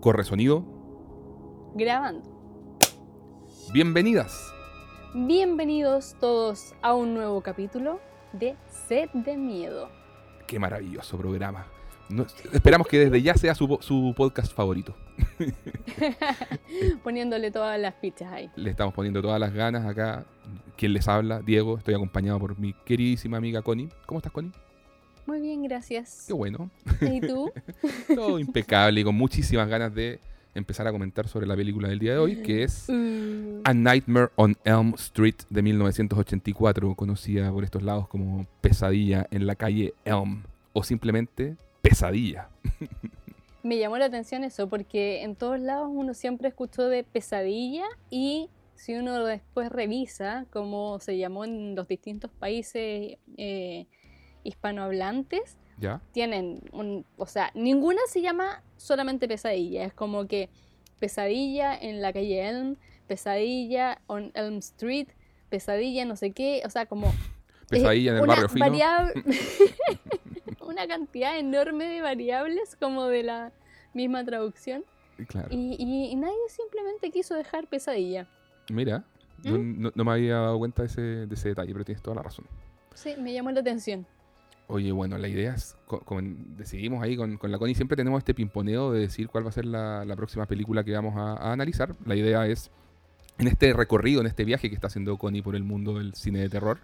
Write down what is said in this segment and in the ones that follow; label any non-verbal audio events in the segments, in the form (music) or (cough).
Corre sonido. Grabando. Bienvenidas. Bienvenidos todos a un nuevo capítulo de Sed de Miedo. Qué maravilloso programa. No- esperamos que desde ya sea su podcast favorito. (laughs) Poniéndole todas las fichas ahí. Le estamos poniendo todas las ganas acá. Quien les habla, Diego. Estoy acompañado por mi queridísima amiga Connie. ¿Cómo estás, Connie? Muy bien, gracias. Qué bueno. ¿Y tú? (laughs) Todo impecable y con muchísimas ganas de empezar a comentar sobre la película del día de hoy, que es Uh, A Nightmare on Elm Street de 1984, conocida por estos lados como Pesadilla en la calle Elm o simplemente Pesadilla. (laughs) me llamó la atención eso porque en todos lados uno siempre escuchó de pesadilla y si uno después revisa cómo se llamó en los distintos países eh, hispanohablantes, ¿Ya? tienen un, o sea, ninguna se llama solamente pesadilla, es como que pesadilla en la calle Elm, pesadilla on Elm Street, pesadilla no sé qué, o sea, como Pesadilla en el una barrio fino. (laughs) (laughs) una cantidad enorme de variables como de la misma traducción Claro. y, y- y nadie simplemente quiso dejar pesadilla. Mira, no, ¿Mm? no- no me había dado cuenta de ese, de ese detalle, pero tienes toda la razón. Sí, me llamó la atención. Oye, bueno, la idea es, co- con- decidimos ahí con, con la Connie, siempre tenemos este pimponeo de decir cuál va a ser la, la próxima película que vamos a, a analizar. La idea es, en este recorrido, en este viaje que está haciendo Connie por el mundo del cine de terror,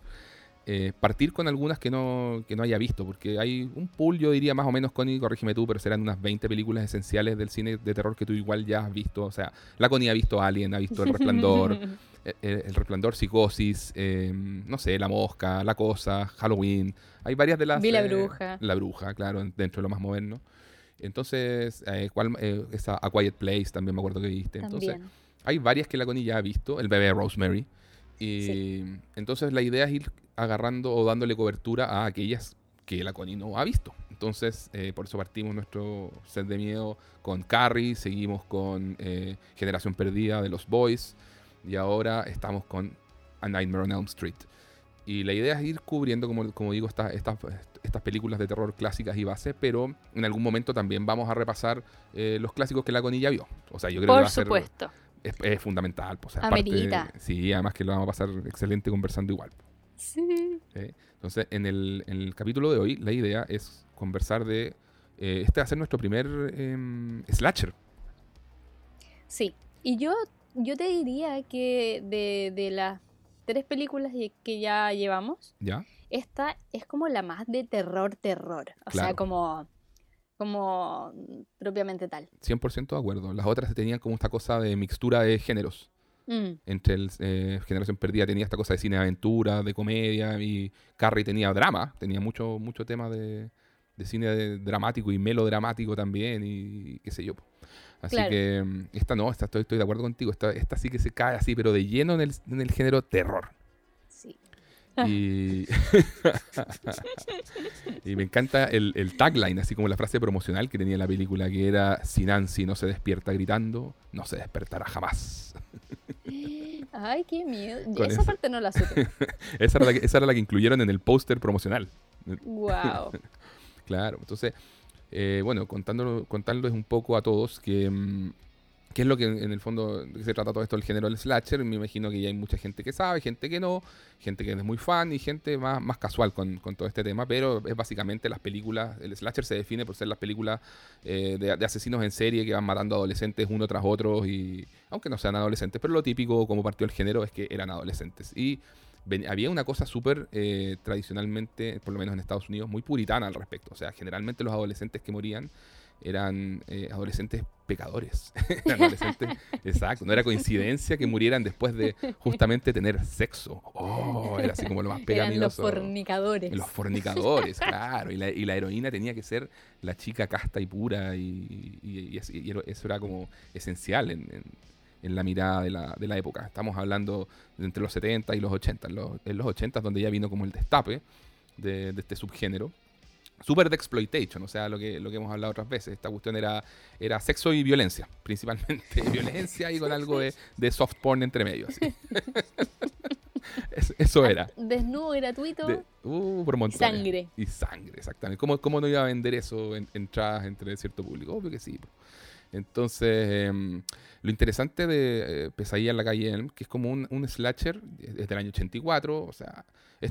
eh, partir con algunas que no, que no haya visto, porque hay un pool, yo diría más o menos, Connie, corrígeme tú, pero serán unas 20 películas esenciales del cine de terror que tú igual ya has visto. O sea, la Connie ha visto Alien, ha visto El (laughs) Resplandor, eh, eh, El Resplandor, Psicosis, eh, no sé, La Mosca, La Cosa, Halloween. Hay varias de las... Vi La eh, Bruja. La Bruja, claro, en- dentro de lo más moderno. Entonces, eh, ¿cuál, eh, esa A Quiet Place también me acuerdo que viste. Entonces, También. hay varias que la Connie ya ha visto. El bebé Rosemary. Y entonces la idea es ir agarrando o dándole cobertura a aquellas que la Connie no ha visto. Entonces, eh, por eso partimos nuestro set de miedo con Carrie, seguimos con eh, Generación Perdida de los Boys y ahora estamos con A Nightmare on Elm Street. Y la idea es ir cubriendo, como, como digo, estas estas estas películas de terror clásicas y base, pero en algún momento también vamos a repasar eh, los clásicos que la Connie ya vio. O sea, yo creo que va Por a ser supuesto. es, es fundamental. Pues, Amerita. sí, además que lo vamos a pasar excelente conversando igual. Sí. ¿sí? Entonces, en el, en el capítulo de hoy, la idea es conversar de. eh, este va a ser nuestro primer em, slasher. Sí, y yo, yo te diría que de, de las tres películas que ya llevamos, ¿Ya? esta es como la más de terror, terror. O sea, como, como propiamente tal. 100% de acuerdo. Las otras tenían como esta cosa de mixtura de géneros. Mm, Entre el eh, Generación Perdida tenía esta cosa de cine de aventura, de comedia, y Carrie tenía drama, tenía mucho, mucho tema de, de cine de- dramático y melodramático también, y qué sé yo. po. Así Claro. que mm, esta no, esta estoy, estoy de acuerdo contigo, esta, esta sí que se cae así, pero de lleno en el, en el género terror. sí. Y, (laughs) y me encanta el, el tagline, así como la frase promocional que tenía la película, que era, si Nancy no se despierta gritando, no se despertará jamás. (gasps) Ay, qué miedo. (laughs) Esa parte no la supe. (laughs) Esa era la que, esa era la que incluyeron en el póster promocional. wow. Claro, entonces, eh, bueno, contándoles un poco a todos que, mm, qué es lo que en, el fondo se trata todo esto del género del slasher. Me imagino que ya hay mucha gente que sabe, gente que no, gente que es muy fan y gente más, más casual con, con todo este tema, pero es básicamente las películas, el slasher se define por ser las películas eh, de, de asesinos en serie que van matando adolescentes uno tras otro y aunque no sean adolescentes, pero lo típico como partió el género es que eran adolescentes. Y ven- había una cosa súper eh, tradicionalmente, por lo menos en Estados Unidos, muy puritana al respecto. O sea, generalmente los adolescentes que morían eran eh, adolescentes pecadores. (laughs) Eran adolescentes, exacto. No era coincidencia que murieran después de justamente tener sexo. Oh, era así como lo más Eran los pecaminoso. fornicadores. Los fornicadores, claro. Y la, y la heroína tenía que ser la chica casta y pura. Y, y- eso era como esencial en, en- en la mirada de la, de la época. Estamos hablando de entre los 70 y los 80. En los, en los 80 es donde ya vino como el destape de, de este subgénero. Super de exploitation, o sea, lo que, lo que hemos hablado otras veces. Esta cuestión era, era sexo y violencia, (laughs) principalmente (laughs) violencia y con algo de, de soft porn entre medio. así. (laughs) eso era. Desnudo gratuito. uh, por montones. Sangre. Y sangre, exactamente. ¿Cómo, ¿Cómo, no iba a vender eso en entradas entre cierto público? Obvio que sí. Entonces, em, lo interesante de eh, Pesadilla en la calle Elm, que es como un, slasher desde el año 84, o sea,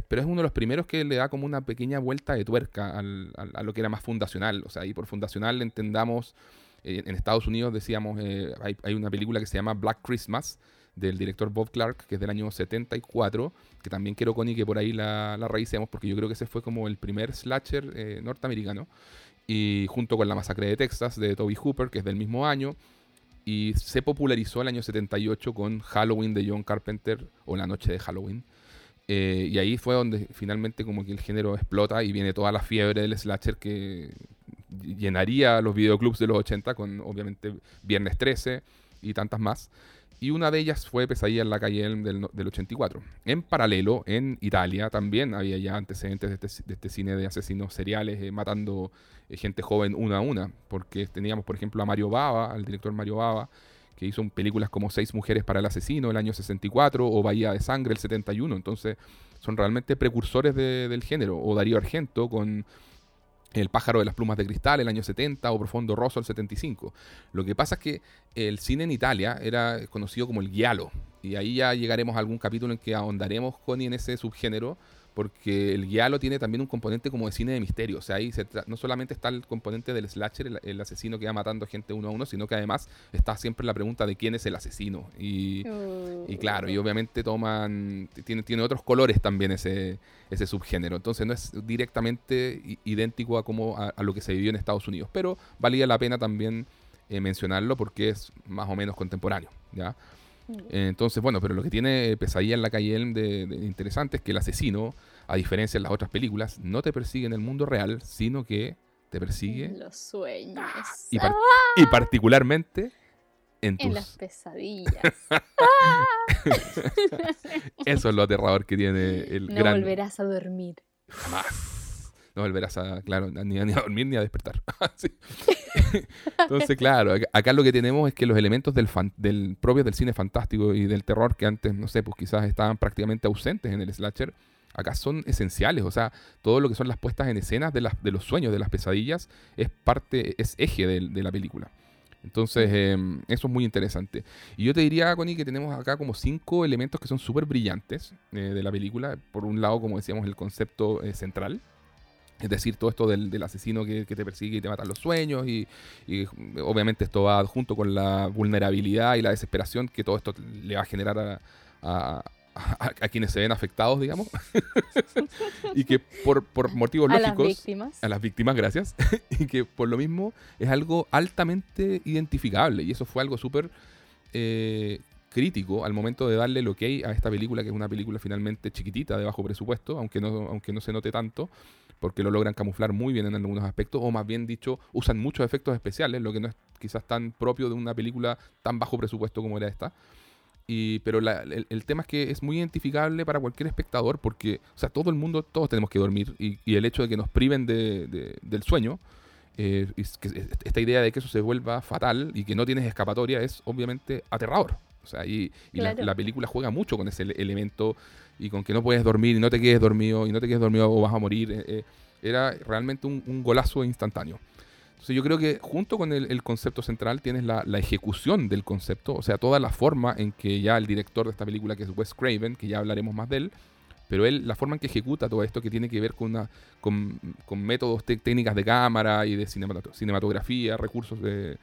pero es uno de los primeros que le da como una pequeña vuelta de tuerca al, a lo que era más fundacional. O sea, y por fundacional entendamos, eh, en Estados Unidos decíamos, eh, hay, hay, una película que se llama Black Christmas, del director Bob Clark, que es del año 74, que también quiero, Connie, que por ahí la, la porque yo creo que ese fue como el primer slasher norteamericano y junto con La Masacre de Texas de Toby Hooper, que es del mismo año, y se popularizó el año 78 con Halloween de John Carpenter o La Noche de Halloween. Eh, y ahí fue donde finalmente como que el género explota y viene toda la fiebre del slasher que llenaría los videoclubs de los 80 con obviamente Viernes 13 y tantas más y una de ellas fue Pesadilla en la calle del, del 84. En paralelo, en Italia también había ya antecedentes de este, de este cine de asesinos seriales eh, matando eh, gente joven una a una, porque teníamos, por ejemplo, a Mario Bava, al director Mario Bava, que hizo películas como Seis mujeres para el asesino el año 64 o Bahía de Sangre el 71, entonces son realmente precursores del género, o Darío Argento con el pájaro de las plumas de cristal, el año 70, o Profundo Rosso, el 75. Lo que pasa es que el cine en Italia era conocido como el giallo, y ahí ya llegaremos a algún capítulo en que ahondaremos, con en ese subgénero, porque el guialo tiene también un componente como de cine de misterio. O sea, ahí no solamente está el componente del slasher, el, asesino que va matando gente uno a uno, sino que además está siempre la pregunta de quién es el asesino. Y, y claro, y obviamente toman, tiene, tiene otros colores también ese, ese subgénero. Entonces no es directamente idéntico a, como a, lo que se vivió en Estados Unidos, pero valía la pena también eh, mencionarlo porque es más o menos contemporáneo. ¿ya? Entonces, bueno, pero lo que tiene Pesadilla en la calle de, de, interesante es que el asesino, a diferencia de las otras películas, no te persigue en el mundo real, sino que te persigue en los sueños. y, y, particularmente en, tus... en las pesadillas. (laughs) Eso es lo aterrador que tiene el no gran... No volverás a dormir. Jamás no volverás a, claro, ni, a dormir ni a despertar. (laughs) (laughs) Entonces, claro, acá lo que tenemos es que los elementos del, del propios del cine fantástico y del terror que antes, no sé, pues quizás estaban prácticamente ausentes en el slasher, acá son esenciales. O sea, todo lo que son las puestas en escenas de, las, de los sueños, de las pesadillas, es parte, es eje de, la película. Entonces, em, eso es muy interesante. Y yo te diría, Connie, que tenemos acá como cinco elementos que son súper brillantes eh, de la película. Por un lado, como decíamos, el concepto eh, central, es decir, todo esto del, asesino que, te persigue y te mata los sueños y, obviamente esto va junto con la vulnerabilidad y la desesperación que todo esto le va a generar a, quienes se ven afectados, digamos. (laughs) y que por, motivos lógicos... A las víctimas. A las víctimas, gracias. (laughs) y que por lo mismo es algo altamente identificable y eso fue algo súper... Eh, crítico al momento de darle lo que hay a esta película, que es una película finalmente chiquitita, de bajo presupuesto, aunque no, aunque no se note tanto, porque lo logran camuflar muy bien en algunos aspectos, o más bien dicho, usan muchos efectos especiales, lo que no es quizás tan propio de una película tan bajo presupuesto como era esta. Y, pero el, tema es que es muy identificable para cualquier espectador porque, o sea, todo el mundo, todos tenemos que dormir y, el hecho de que nos priven de, del sueño, eh, esta idea de que eso se vuelva fatal y que no tienes escapatoria es obviamente aterrador. O sea, y, la, película juega mucho con ese elemento y con que no puedes dormir y no te quedes dormido y no te quedes dormido o vas a morir. Eh, eh, era realmente un, golazo instantáneo. Entonces yo creo que junto con el, concepto central tienes la, ejecución del concepto, o sea, toda la forma en que ya el director de esta película, que es Wes Craven, que ya hablaremos más de él, pero él, la forma en que ejecuta todo esto que tiene que ver con, una, con, métodos, técnicas de cámara y de cinematografía, recursos de,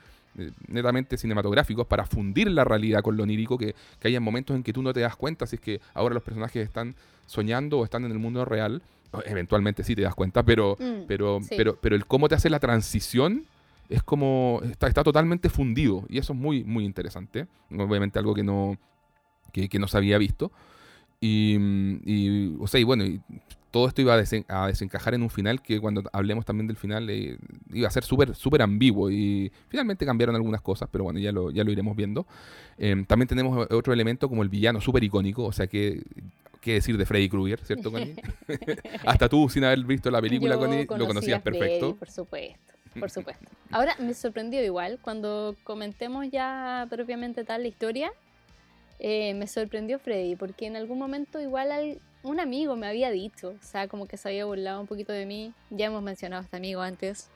netamente cinematográficos para fundir la realidad con lo onírico, que, que haya momentos en que tú no te das cuenta si es que ahora los personajes están soñando o están en el mundo real. Eventualmente sí te das cuenta, pero, mm, pero, pero, pero el cómo te hace la transición es como está, está totalmente fundido y eso es muy, muy interesante. Obviamente algo que no, que, que no se había visto. Y, y, o sea, y bueno, y todo esto iba a, desencajar en un final que cuando hablemos también del final eh, iba a ser súper súper ambiguo y finalmente cambiaron algunas cosas, pero bueno, ya lo, ya lo iremos viendo. Em, también tenemos otro elemento como el villano súper icónico, o sea que... ¿Qué decir de Freddy Krueger, cierto, Connie? (laughs) (laughs) Hasta tú, sin haber visto la película, Connie, lo conocías perfecto. Por supuesto, por supuesto. Ahora, me sorprendió igual, cuando comentemos ya propiamente tal la historia, eh, me sorprendió Freddy, porque en algún momento igual al- un amigo me había dicho, o sea, como que se había burlado un poquito de mí. Ya hemos mencionado a este amigo antes.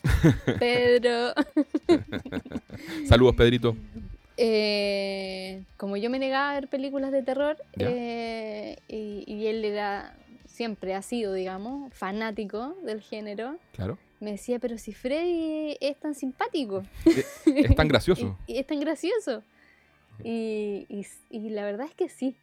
(laughs) Pedro. (laughs) Saludos, Pedrito. Eh, como yo me negaba a ver películas de terror, eh, y, y él era, siempre ha sido, digamos, fanático del género, Claro. me decía, pero si Freddy es tan simpático. Es tan gracioso. (laughs) Y, y es tan gracioso. Y la verdad es que sí.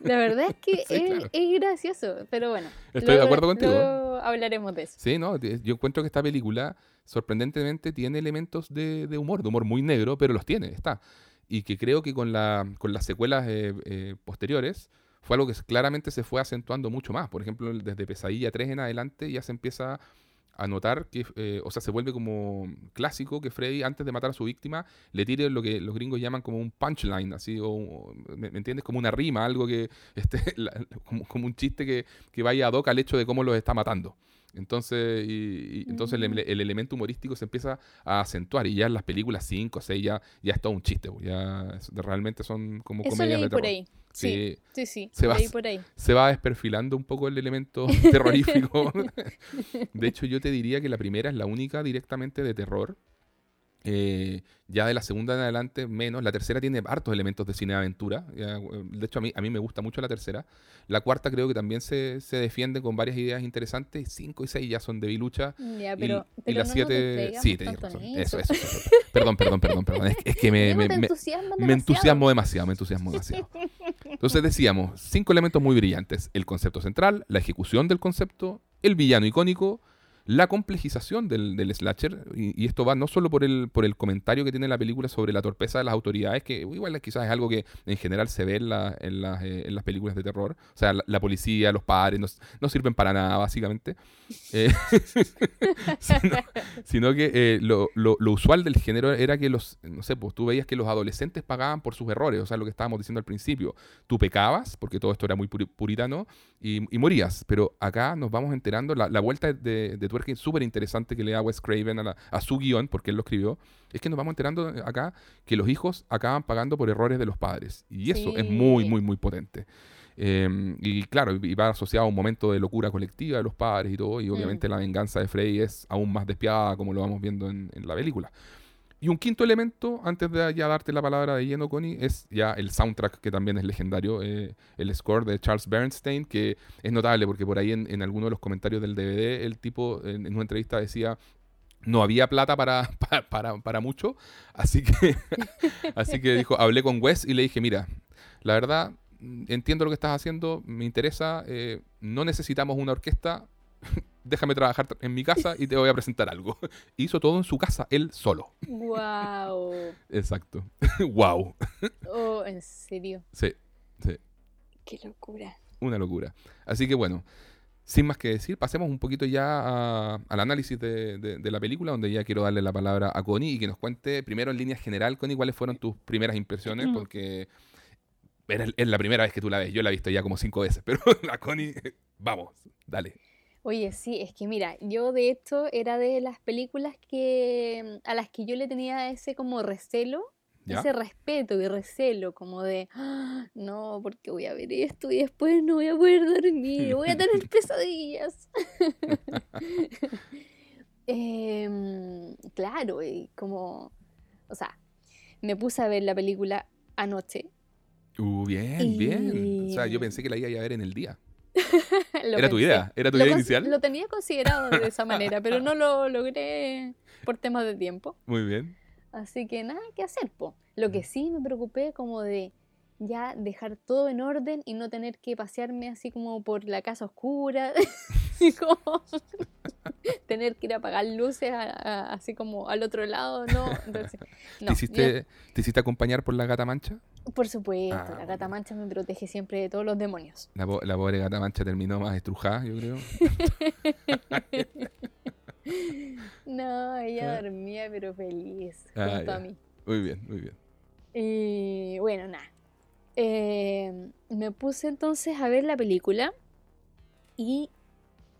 La verdad es que (laughs) Sí, es, claro. es gracioso, pero bueno. Estoy de luego- acuerdo contigo. hablaremos de eso. Sí, no, yo encuentro que esta película sorprendentemente tiene elementos de, de humor, de humor muy negro, pero los tiene, está. Y que creo que con, la, con las secuelas eh, eh, posteriores fue algo que claramente se fue acentuando mucho más. Por ejemplo, desde Pesadilla 3 en adelante ya se empieza a notar que, eh, o sea, se vuelve como clásico que Freddy, antes de matar a su víctima, le tire lo que los gringos llaman como un punchline, así, o, ¿me, me entiendes? Como una rima, algo que, (laughs) este, como, un chiste que, que vaya ad hoc al hecho de cómo los está matando. Entonces, y, y entonces el, el elemento humorístico se empieza a acentuar y ya en las películas 5 o 6 ya, ya es todo un chiste, pues, ya es- realmente son como Eso comedias leí de por terror. ahí. Sí, Sí, sí, sí. Se va leí a- por ahí. se va desperfilando un poco el elemento (laughs) terrorífico. (laughs) de hecho, yo te diría que la primera es la única directamente de terror. Eh, ya de la segunda en adelante, menos. La tercera tiene hartos elementos de cine de aventura. Ya, eh, de hecho, a mí, a mí me gusta mucho la tercera. La cuarta creo que también se, se defiende con varias ideas interesantes. Cinco y seis ya son de bilucha. Ya, Y- pero, y, pero las no siete. Sí, tenías tanto razón. Eso, eso, eso, eso. Perdón, perdón, perdón, perdón. Es, es que me, me- me- me entusiasmo demasiado, me entusiasmo demasiado. (laughs) Entonces decíamos, cinco elementos muy brillantes. El concepto central, la ejecución del concepto, el villano icónico, la complejización del, del slasher, y, esto va no solo por el, por el comentario que tiene la película sobre la torpeza de las autoridades, que igual quizás es algo que en general se ve en, la- en las, eh, en las películas de terror. O sea, la, policía, los padres, no, sirven para nada, básicamente. Eh, (laughs) sino, que eh, lo, lo- lo usual del género era que los, no sé, pues tú veías que los adolescentes pagaban por sus errores, o sea, lo que estábamos diciendo al principio. Tú pecabas, porque todo esto era muy puri- puritano, y, morías. Pero acá nos vamos enterando, la, la vuelta de, de súper interesante que le da Wes Craven a, la- a su guion, porque él lo escribió, es que nos vamos enterando acá que los hijos acaban pagando por errores de los padres. Y eso es muy, muy, muy potente. Eh, y claro, y va asociado a un momento de locura colectiva de los padres y todo, y obviamente la venganza de Freddy es aún más despiadada como lo vamos viendo en, en la película. Y un quinto elemento, antes de ya darte la palabra de lleno, Connie, es ya el soundtrack, que también es legendario, eh, el score de Charles Bernstein, que es notable porque por ahí en, en alguno de los comentarios del DVD el tipo en, una entrevista decía no había plata para, (laughs) para, mucho, así que, (laughs) así que dijo, hablé con Wes y le dije, mira, la verdad, entiendo lo que estás haciendo, me interesa, eh, no necesitamos una orquesta, déjame trabajar en mi casa y te voy a presentar algo. (laughs) Hizo todo en su casa, él solo. Wow. Exacto. (laughs) wow. Oh, en serio. Sí, sí, Qué locura. una locura. Así que bueno, sin más que decir, pasemos un poquito ya a- al análisis de, de- de la película, donde ya quiero darle la palabra a Connie y que nos cuente primero en línea general, Connie, cuáles fueron tus primeras impresiones, porque era- es la primera vez que tú la ves. Yo la he visto ya como cinco veces, (laughs) pero la Connie, vamos, dale. Oye, sí, es que mira, yo de hecho era de las películas que a las que yo le tenía ese como recelo, ¿Ya? ese respeto y recelo, como de, "Ah, no, porque voy a ver esto y después no voy a poder dormir, voy a (laughs) tener pesadillas. (laughs) Em, claro, y como, o sea, me puse a ver la película anoche. Uh, bien, bien. O sea, yo pensé que la iba a ver en el día. (laughs) Lo ¿Era tu idea? ¿Era tu Lo idea inicial? Lo tenía considerado de esa (laughs) manera, pero no lo logré por temas de tiempo. Muy bien. Así que nada que hacer, po. Lo que sí me preocupé como de ya dejar todo en orden y no tener que pasearme así como por la casa oscura, (laughs) como (laughs) tener que ir a apagar luces a- a- así como al otro lado, ¿no? Entonces, (laughs) no, ¿Te, hiciste, ¿Te hiciste acompañar por la gata mancha? por supuesto, Ah, la gata mancha me protege siempre de todos los demonios. La, la pobre gata mancha terminó más estrujada, yo creo. (laughs) No, ella Ah. dormía pero feliz Ah, junto a mí. Muy bien, muy bien. Y bueno, nada. Eh, me puse entonces a ver la película y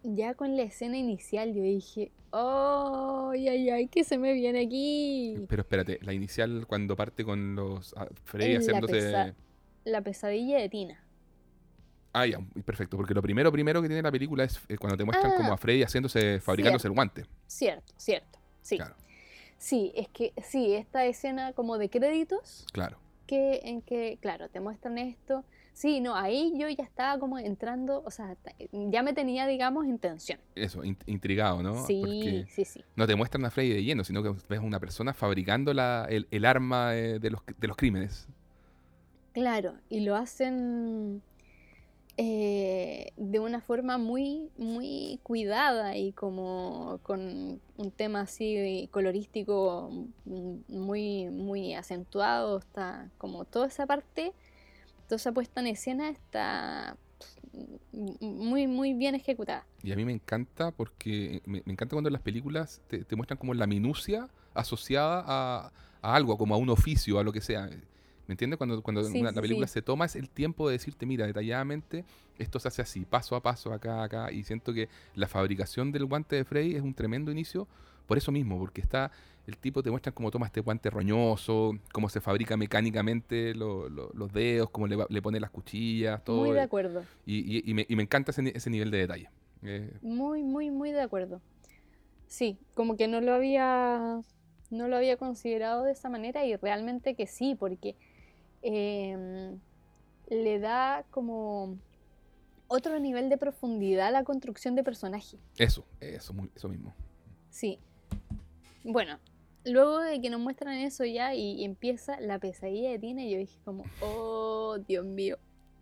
ya con la escena inicial yo dije, oh, ay, ay, ay, ¿qué se me viene aquí? Pero espérate, la inicial cuando parte con los ah, Freddy La, haciéndose... pesa- la pesadilla de Tina. Ah, ya, perfecto, porque lo primero primero que tiene la película es eh, cuando te muestran como Ah, a Freddy haciéndose, fabricándose el guante. Cierto, cierto. Sí. Claro, Sí, es que sí, esta escena como de créditos claro. que en que, claro, te muestran esto. Sí, no, ahí yo ya estaba como entrando, o sea, ya me tenía, digamos, en tensión. Eso, in- intrigado, ¿no? sí, Porque sí, sí. no te muestran a Freddy de lleno, sino que ves a una persona fabricando la, el, el arma eh, de, los, de los crímenes. Claro, y lo hacen eh, de una forma muy, muy cuidada y como con un tema así colorístico mm, muy, muy acentuado. Está como toda esa parte, toda esa puesta en escena está muy, muy bien ejecutada. Y a mí me encanta porque me, me encanta cuando en las películas te, te muestran como la minucia asociada a, a algo, como a un oficio, a lo que sea. ¿Me entiendes? Cuando, cuando Sí, una- sí, la película sí. se toma es el tiempo de decirte, mira, detalladamente, esto se hace así, paso a paso, acá, acá. Y siento que la fabricación del guante de Freddy es un tremendo inicio por eso mismo, porque está, el tipo te muestra cómo toma este guante roñoso, cómo se fabrica mecánicamente lo- lo- los dedos, cómo le, le pone las cuchillas, todo. Muy de acuerdo. y, y- y me, y me encanta ese, ni- ese nivel de detalle. Eh, Muy, muy, muy de acuerdo. Sí, como que no lo había, no lo había considerado de esa manera y realmente que sí, porque em, le da como otro nivel de profundidad a la construcción de personaje. Eso, eso, eso mismo. Sí. Bueno, luego de que nos muestran eso ya y, y empieza la pesadilla de Tina, yo dije como, oh, Dios mío.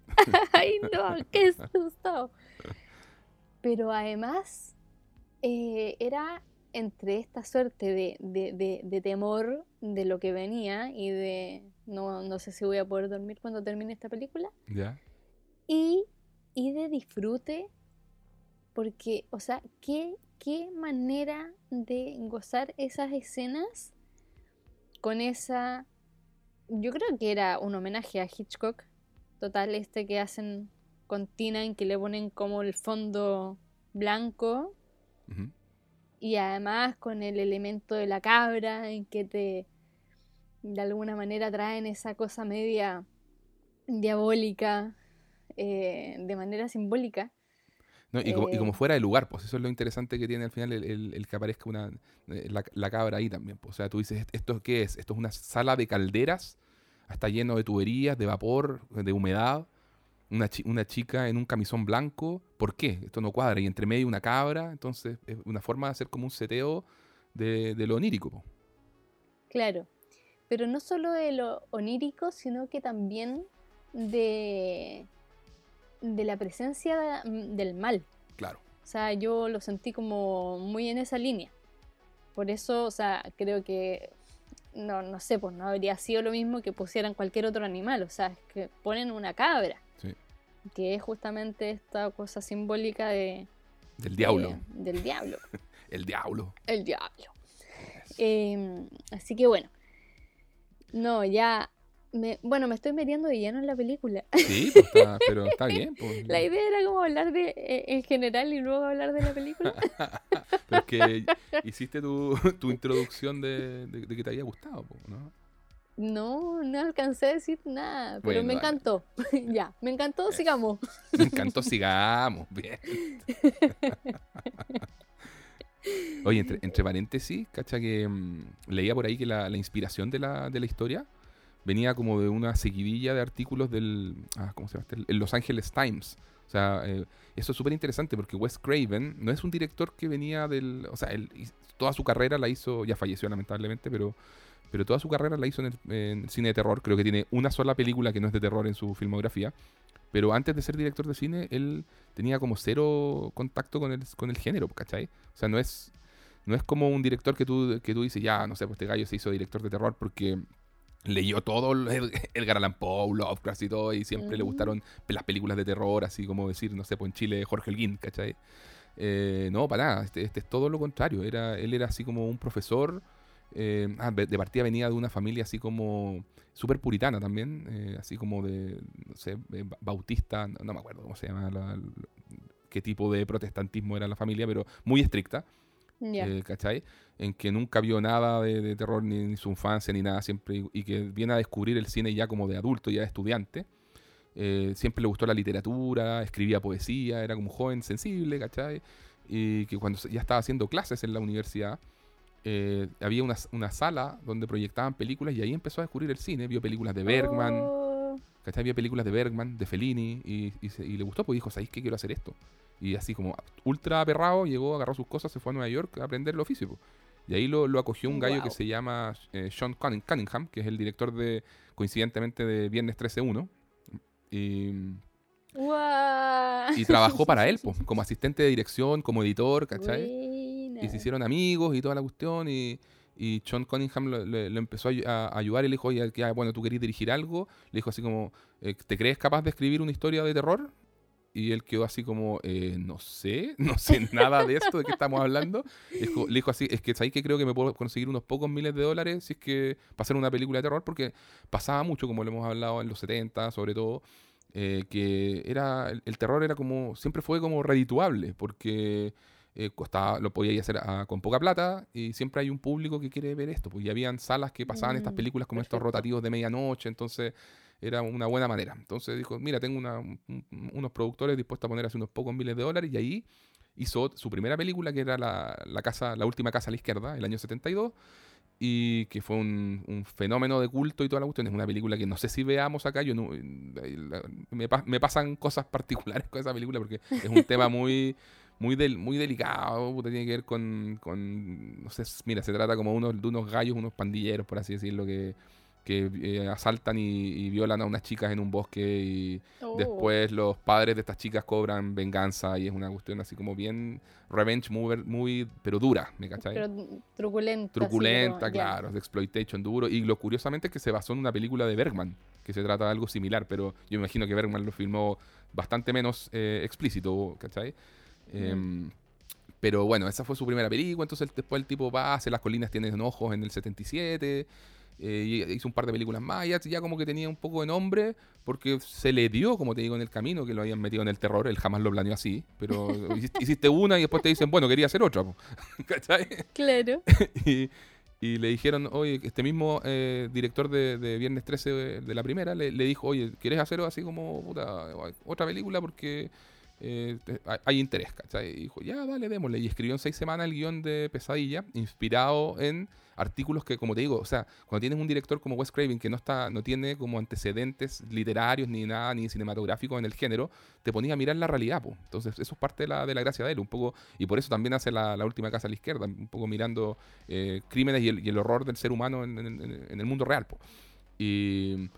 (laughs) Ay, no, qué susto. Pero además eh, era entre esta suerte de, de- de- de temor de lo que venía y de no, no sé si voy a poder dormir cuando termine esta película ¿Ya? y, y de disfrute, porque, o sea, ¿qué, qué manera de gozar esas escenas con esa... Yo creo que era un homenaje a Hitchcock, total, este que hacen con Tina, en que le ponen como el fondo blanco y además con el elemento de la cabra, en que te de alguna manera traen esa cosa media diabólica eh, de manera simbólica. No, y, como, y como Eh, fuera de lugar, pues eso es lo interesante que tiene al final el, el- el que aparezca una, eh, la, la cabra ahí también. pues. O sea, tú dices, ¿esto qué es? Esto es una sala de calderas, está lleno de tuberías, de vapor, de humedad. Una, chi- una chica en un camisón blanco. ¿Por qué? Esto no cuadra. Y entre medio una cabra. Entonces, es una forma de hacer como un seteo de, de lo onírico. po. Claro, pero no solo de lo onírico, sino que también de, de la presencia mm, del mal. Claro. O sea, yo lo sentí como muy en esa línea. Por eso, o sea, creo que, no, no sé, pues no habría sido lo mismo que pusieran cualquier otro animal. O sea, es que ponen una cabra, Sí. que es justamente esta cosa simbólica de, Del diablo. de- del diablo. (laughs) El diablo. El diablo. Em, así que bueno. No, ya. Me, bueno, me estoy metiendo de lleno en la película. Sí, pues está- (laughs) pero está bien. pues. La idea era como hablar de eh, en general y luego hablar de la película. (laughs) Pero es que hiciste tu, (laughs) tu introducción de, de- de que te había gustado, ¿no? No, no alcancé a decir nada, pero Bueno, me encantó. ya, me encantó, sigamos. Me encantó, sigamos. Bien. Oye, entre, entre paréntesis, cacha que mm, leía por ahí que la, la inspiración de la, de la historia venía como de una seguidilla de artículos del. Ah, ¿Cómo se llama? este? El Los Angeles Times. O sea, eh, eso es súper interesante porque Wes Craven no es un director que venía del. O sea, él, toda su carrera la hizo. Ya falleció lamentablemente, pero. Pero toda su carrera la hizo en el, en cine de terror. Creo que tiene una sola película que no es de terror en su filmografía. Pero antes de ser director de cine, él tenía como cero contacto con el, con el género, ¿cachai? O sea, no es, no es como un director que tú, que tú dices, ya, no sé, pues este gallo se hizo director de terror porque leyó todo el Edgar Allan Poe, Lovecraft y todo, y siempre le gustaron las películas de terror, así como decir, no sé, pues en Chile Jorge Holguín, ¿cachai? Eh, no, para nada, este, este es todo lo contrario. Era, él era así como un profesor. eh, ah, de partida venía de una familia así como súper puritana también, eh, así como de, no sé, eh, ba- bautista, no, no me acuerdo cómo se llama, la- la- qué tipo de protestantismo era la familia, pero muy estricta. Eh, ¿cachai? En que nunca vio nada de, de terror ni, ni su infancia ni nada, siempre, y- que viene a descubrir el cine ya como de adulto, ya de estudiante. Eh, siempre le gustó la literatura, escribía poesía, era como un joven sensible, ¿cachai? Y que cuando ya estaba haciendo clases en la universidad, eh, había una, una sala donde proyectaban películas y ahí empezó a descubrir el cine, vio películas de Bergman, Oh, ¿cachai? Vio películas de Bergman, de Fellini, y, y se- y le gustó, pues dijo, ¿sabéis qué quiero hacer esto? Y así como ultra aperrado, llegó, agarró sus cosas, se fue a Nueva York a aprender el oficio. Y ahí lo, lo acogió un gallo que se llama eh, Sean Cunning- Cunningham, que es el director de, coincidentemente, de Viernes 13-1. Y, y trabajó para él, pues, (laughs) como asistente de dirección, como editor, ¿cachai? Buena. Y se hicieron amigos y toda la cuestión. Y, y Sean Cunningham lo, le- lo empezó a, a ayudar y le dijo, oye, ah, bueno, tú querías dirigir algo. Le dijo así como, eh, ¿te crees capaz de escribir una historia de terror? Y él quedó así como, eh, no sé, (laughs) no sé nada de esto, de qué estamos hablando. Le dijo, le dijo así, es que sabéis que creo que me puedo conseguir unos pocos miles de dólares si es que para hacer una película de terror, porque pasaba mucho, como lo hemos hablado en los 70, sobre todo, eh, que era el, el terror era como, siempre fue como redituable, porque eh, costaba, lo podía hacer a- con poca plata y siempre hay un público que quiere ver esto, pues ya habían salas que pasaban estas Mm, películas como estos perfecto. rotativos de medianoche, entonces era una buena manera. Entonces dijo, mira, tengo una- un- unos productores dispuestos a poner así unos pocos miles de dólares y ahí hizo su primera película que era la, la casa, la última casa a la izquierda, el año 72 y que fue un, un fenómeno de culto y toda la cuestión. Es una película que no sé si veamos acá. Yo no, eh, me, me pasan cosas particulares (laughs) con esa película porque es un tema muy muy del, muy delicado, tiene que ver con, con no sé, mira, se trata como unos, de unos gallos, unos pandilleros, por así decirlo, que, que eh, asaltan y, y violan a unas chicas en un bosque y Oh. después los padres de estas chicas cobran venganza y es una cuestión así como bien revenge muy pero dura, ¿me cachai? Pero truculenta. truculenta, como- claro, de exploitation duro. Y lo curiosamente es que se basó en una película de Bergman, que se trata de algo similar, pero yo imagino que Bergman lo filmó bastante menos eh, explícito, ¿cachai? Em, pero bueno, esa fue su primera película, entonces después el tipo va, hace Las colinas tienen ojos en el 77, eh, hizo un par de películas más, ya, ya como que tenía un poco de nombre, porque se le dio, como te digo, en el camino, que lo habían metido en el terror, él jamás lo planeó así, pero (laughs) hiciste- una y después te dicen, bueno, quería hacer otra. (laughs) ¿cachai? Claro. (laughs) y, y le dijeron, oye, este mismo eh, director de, de Viernes 13 de, de la primera le, le dijo, oye, ¿quieres hacer así como puta, otra película? Porque eh, hay, interés, ¿cachai? Y dijo, ya, dale, démosle. Y escribió en seis semanas el guion de Pesadilla, inspirado en artículos que, como te digo, o sea, cuando tienes un director como Wes Craven que no está no tiene como antecedentes literarios ni nada, ni cinematográficos en el género, te ponías a mirar la realidad, po. Entonces, eso es parte de la, de la gracia de él, un poco, y por eso también hace la, última casa a la izquierda, un poco mirando eh, crímenes y el, el horror del ser humano en el mundo real, po. Y,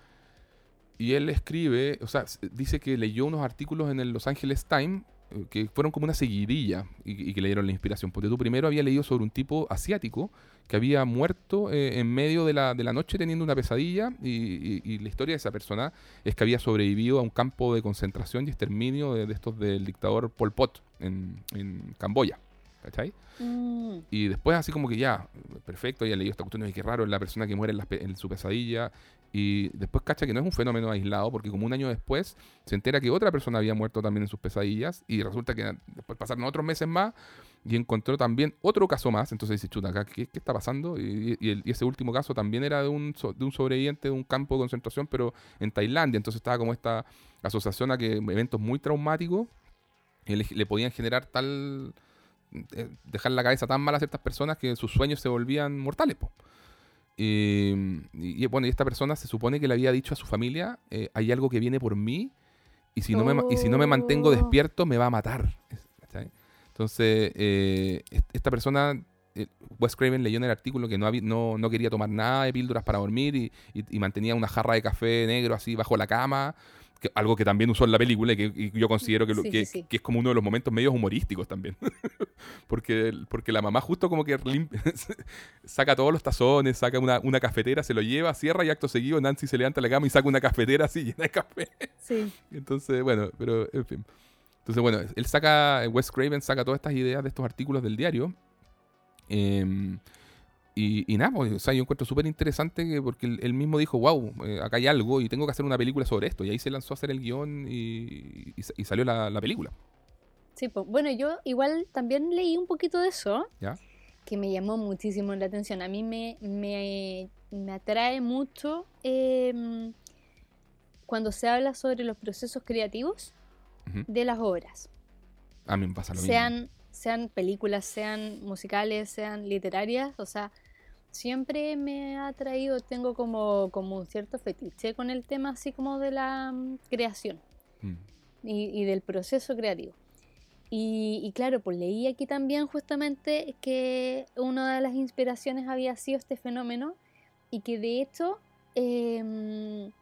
y él escribe, o sea, dice que leyó unos artículos en el Los Angeles Times eh, que fueron como una seguidilla y, y que le dieron la inspiración. Porque tú primero había leído sobre un tipo asiático que había muerto eh, en medio de la, de la noche teniendo una pesadilla y, y- y la historia de esa persona es que había sobrevivido a un campo de concentración y exterminio de, de estos del dictador Pol Pot en, en Camboya. ¿Cachai? Mm, Y después así como que ya, perfecto, ya leí esta cuestión, y qué raro, la persona que muere en su pesadilla. Y después cacha que no es un fenómeno aislado, porque como un año después se entera que otra persona había muerto también en sus pesadillas. Y resulta que después pasaron otros meses más y encontró también otro caso más. Entonces dice, chuta, ¿qué, qué está pasando? Y, ese último caso también era de un, de un sobreviviente de un campo de concentración, pero en Tailandia. Entonces estaba como esta asociación a que eventos muy traumáticos le, le podían generar tal eh, dejar la cabeza tan mal a ciertas personas que sus sueños se volvían mortales. po. Y, y- bueno, y esta persona se supone que le había dicho a su familia, eh, hay algo que viene por mí y si no me, y si no me mantengo Oh. despierto me va a matar. Entonces, eh, est- esta persona, eh, Wes Craven leyó en el artículo que no, había- no, no quería tomar nada de píldoras para dormir y, y- y mantenía una jarra de café negro así bajo la cama, que- algo que también usó en la película y que y yo considero que, lo- Sí, que, sí, sí. que es como uno de los momentos medios humorísticos también. (laughs) porque, porque la mamá justo como que (laughs) saca todos los tazones, saca una, una cafetera, se lo lleva, cierra y acto seguido Nancy se levanta de la cama y saca una cafetera así (laughs) llena de café. sí. Entonces, bueno, pero en fin. Entonces, bueno, él saca, Wes Craven saca todas estas ideas de estos artículos del diario. em, y, y nada, pues, o sea, yo encuentro súper interesante que porque él, él mismo dijo, wow, eh, acá hay algo y tengo que hacer una película sobre esto. Y ahí se lanzó a hacer el guion y, y sa- y salió la, la película. Sí, pues bueno, yo igual también leí un poquito de eso. ¿Ya? Que me llamó muchísimo la atención. A mí me, me, me atrae mucho em, cuando se habla sobre los procesos creativos de las obras. A mí me pasa lo mismo. Sean, sean películas, sean musicales, sean literarias. O sea, siempre me ha atraído, tengo como, como un cierto fetiche con el tema así como de la mm, creación Mm. y, y del proceso creativo. Y, y claro, pues leí aquí también justamente que una de las inspiraciones había sido este fenómeno y que de hecho em,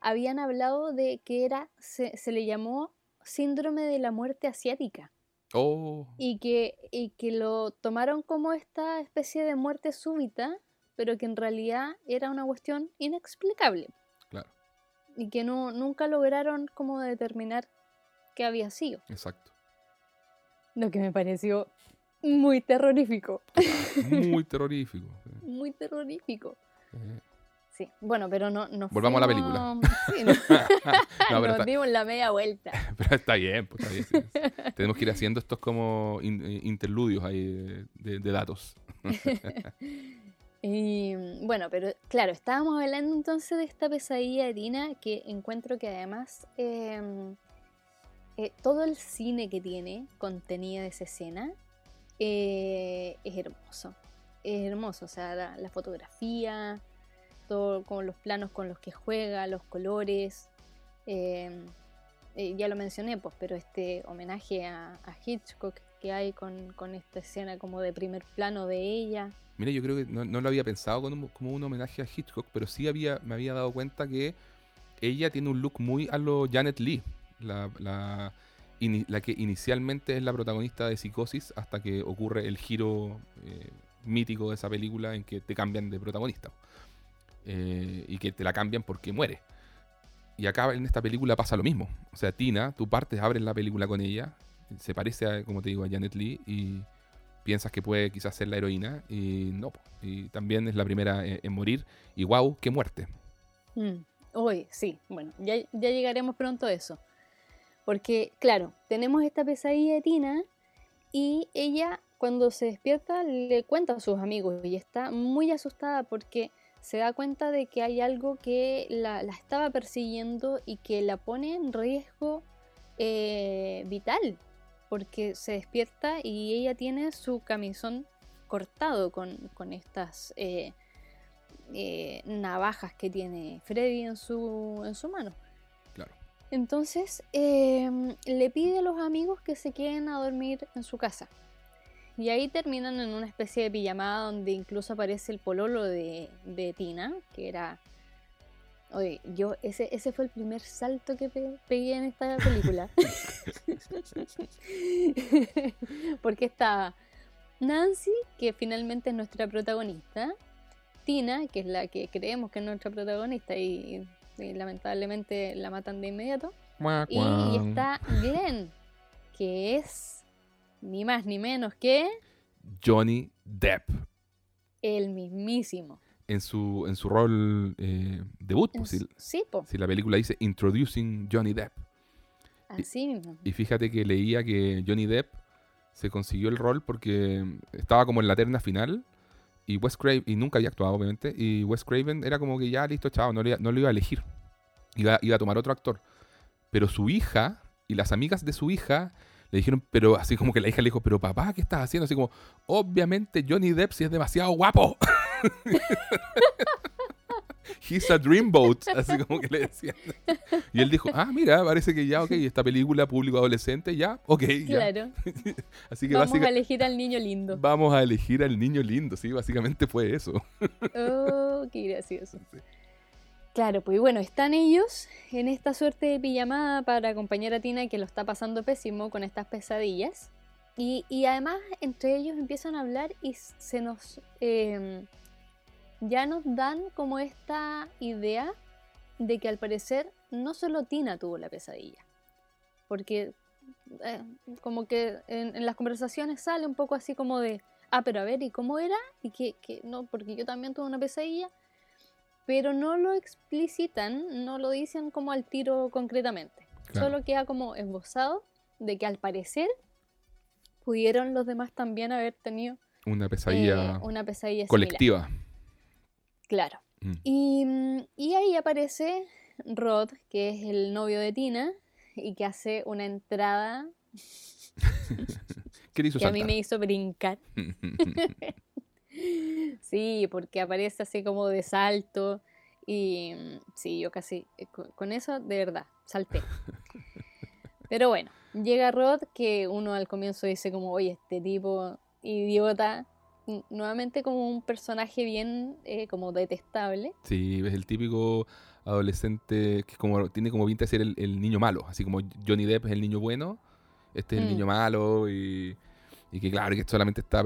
habían hablado de que era, se, se le llamó síndrome de la muerte asiática Oh, y que, y que lo tomaron como esta especie de muerte súbita, pero que en realidad era una cuestión inexplicable claro, y que no, nunca lograron como determinar qué había sido. exacto. Lo que me pareció muy terrorífico. Muy (laughs) terrorífico. sí. Muy terrorífico. Eh, Sí, bueno, pero no nos Volvamos a la Sí, no- (laughs) No, nos está, dimos la media vuelta. (laughs) pero está bien, pues está bien. sí. Tenemos que ir haciendo estos como in- eh, interludios ahí de, datos. (laughs) Y bueno, pero claro, estábamos hablando entonces de esta pesadilla de Tina que encuentro que además em, eh, todo el cine que tiene contenido de esa escena eh, es hermoso. Es hermoso, o sea, la, la fotografía, con los planos con los que juega, los colores. em, eh, ya lo mencioné, pues, pero este homenaje a, Hitchcock que hay con, esta escena como de primer plano de ella. Mira, yo creo que no, lo había pensado como, un homenaje a Hitchcock, pero sí había, me había dado cuenta que ella tiene un look muy a lo Janet Lee, la que inicialmente es la protagonista de Psicosis hasta que ocurre el giro eh, mítico de esa película en que te cambian de protagonista. Eh, y que te la cambian porque muere. Y acá en esta película pasa lo mismo. O sea, Tina, tú partes, abres la película con ella, se parece, a, como te digo, a Janet Lee y piensas que puede quizás ser la heroína y no. Y también es la primera en, morir y wow, qué muerte. Mm, Uy, sí, bueno, ya, ya llegaremos pronto a eso. Porque, claro, tenemos esta pesadilla de Tina y ella cuando se despierta le cuenta a sus amigos y está muy asustada porque se da cuenta de que hay algo que la, la estaba persiguiendo y que la pone en riesgo eh, vital. Porque se despierta y ella tiene su camisón cortado con, con estas eh, eh, navajas que tiene Freddy en su, en su mano. Claro. Entonces em, le pide a los amigos que se queden a dormir en su casa. Y ahí terminan en una especie de pijamada donde incluso aparece el pololo de, de Tina, que era... Oye, yo, ese, ese fue el primer salto que pe- pegué en esta película. (laughs) Porque está Nancy, que finalmente es nuestra protagonista, Tina, que es la que creemos que es nuestra protagonista y, y lamentablemente la matan de inmediato. Y, y está Glenn, que es ni más ni menos que Johnny Depp el mismísimo. en su, en su rol eh, debut. pues, si, Sí, po, si la película dice Introducing Johnny Depp. así mismo. Y fíjate que leía que Johnny Depp se consiguió el rol porque estaba como en la terna final y Wes Craven, y nunca había actuado obviamente, y Wes Craven era como que ya listo, chao, no, le- no lo iba a elegir. Iba, iba a tomar otro actor. Pero su hija y las amigas de su hija le dijeron, pero así como que la hija le dijo, pero papá, ¿qué estás haciendo? Así como, obviamente Johnny Depp si es demasiado guapo. (laughs) He's a dreamboat, así como que le decían. Y él dijo, ah, mira, parece que ya, ok, esta película público adolescente, ya, ok, ya. Claro. (laughs) Así que Vamos a elegir al niño lindo. vamos a elegir al niño lindo, sí, básicamente fue eso. Oh, qué gracioso. Claro, pues bueno, están ellos en esta suerte de pijamada para acompañar a Tina que lo está pasando pésimo con estas pesadillas. Y, además entre ellos empiezan a hablar y se nos... eh, ya nos dan como esta idea de que al parecer no solo Tina tuvo la pesadilla. Porque eh, como que en, en las conversaciones sale un poco así como de, ah, pero a ver, ¿y cómo era? Y que, que no, porque yo también tuve una pesadilla, pero no lo explicitan, no lo dicen como al tiro concretamente. Claro. Solo queda como esbozado de que al parecer pudieron los demás también haber tenido Una eh, pesadilla una pesadilla similar. colectiva. Claro. Mm. Y, y ahí aparece Rod, que es el novio de Tina, y que hace una entrada (laughs) ¿Qué le hizo que a mí me hizo brincar. (laughs) Sí, porque aparece así como de salto. Y mm, sí, yo casi, eh, co- con eso, de verdad, salté. (laughs) Pero bueno, llega Rod, que uno al comienzo dice como, oye, este tipo idiota, nuevamente como un personaje bien eh, como detestable. Sí, es el típico adolescente que como, tiene como pinta de ser el, el niño malo, así como Johnny Depp es el niño bueno, este es el Mm. niño malo y, y que claro, que solamente está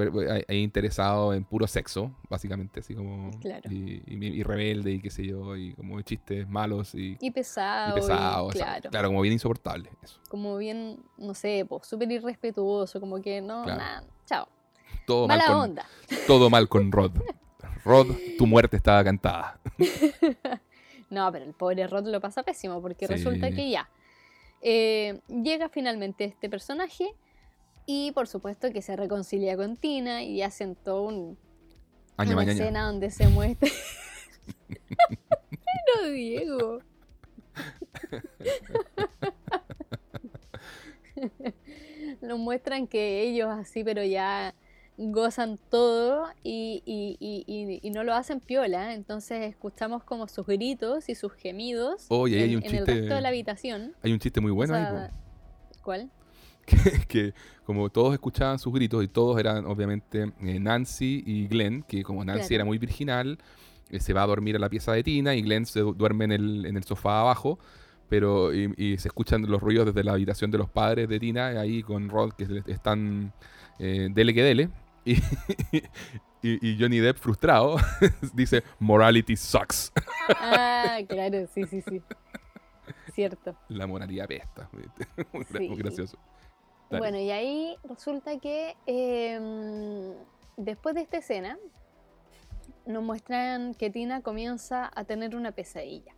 ahí interesado en puro sexo, básicamente, así como Claro. y, y- y rebelde y qué sé yo, y como chistes malos y, Y pesado. y- pesados, claro. claro, como bien insoportable, eso. Como bien, no sé, súper irrespetuoso, como que no, Claro. nada, chao. Todo mal, Mala con, onda. (laughs) todo mal con Rod. Rod, tu muerte estaba cantada. (laughs) No, pero el pobre Rod lo pasa pésimo porque Sí. resulta que ya eh, llega finalmente este personaje y por supuesto que se reconcilia con Tina y hacen todo un, una escena donde se muestra. (laughs) Pero Diego. (laughs) Nos muestran que ellos así, pero ya gozan todo y, y- y- y- y no lo hacen piola. Entonces escuchamos como sus gritos y sus gemidos ahí hay en, un en el chiste- resto de la habitación. Hay un chiste muy bueno O ahí, sea, po. ¿Cuál? (laughs) que, que como todos escuchaban sus gritos y todos eran obviamente eh, Nancy y Glenn, que como Nancy Claro. era muy virginal, eh, se va a dormir a la pieza de Tina y Glenn se du- duerme en el, en el sofá abajo, pero y, y se escuchan los ruidos desde la habitación de los padres de Tina, ahí con Rod que están eh, dele que dele. Y, (laughs) y- y Johnny Depp frustrado (laughs) dice, morality sucks. Ah, claro, sí, sí, sí. Cierto. La moralidad pesta. muy, gra- muy Sí. gracioso. Bueno, y ahí resulta que em, después de esta escena nos muestran que Tina comienza a tener una pesadilla.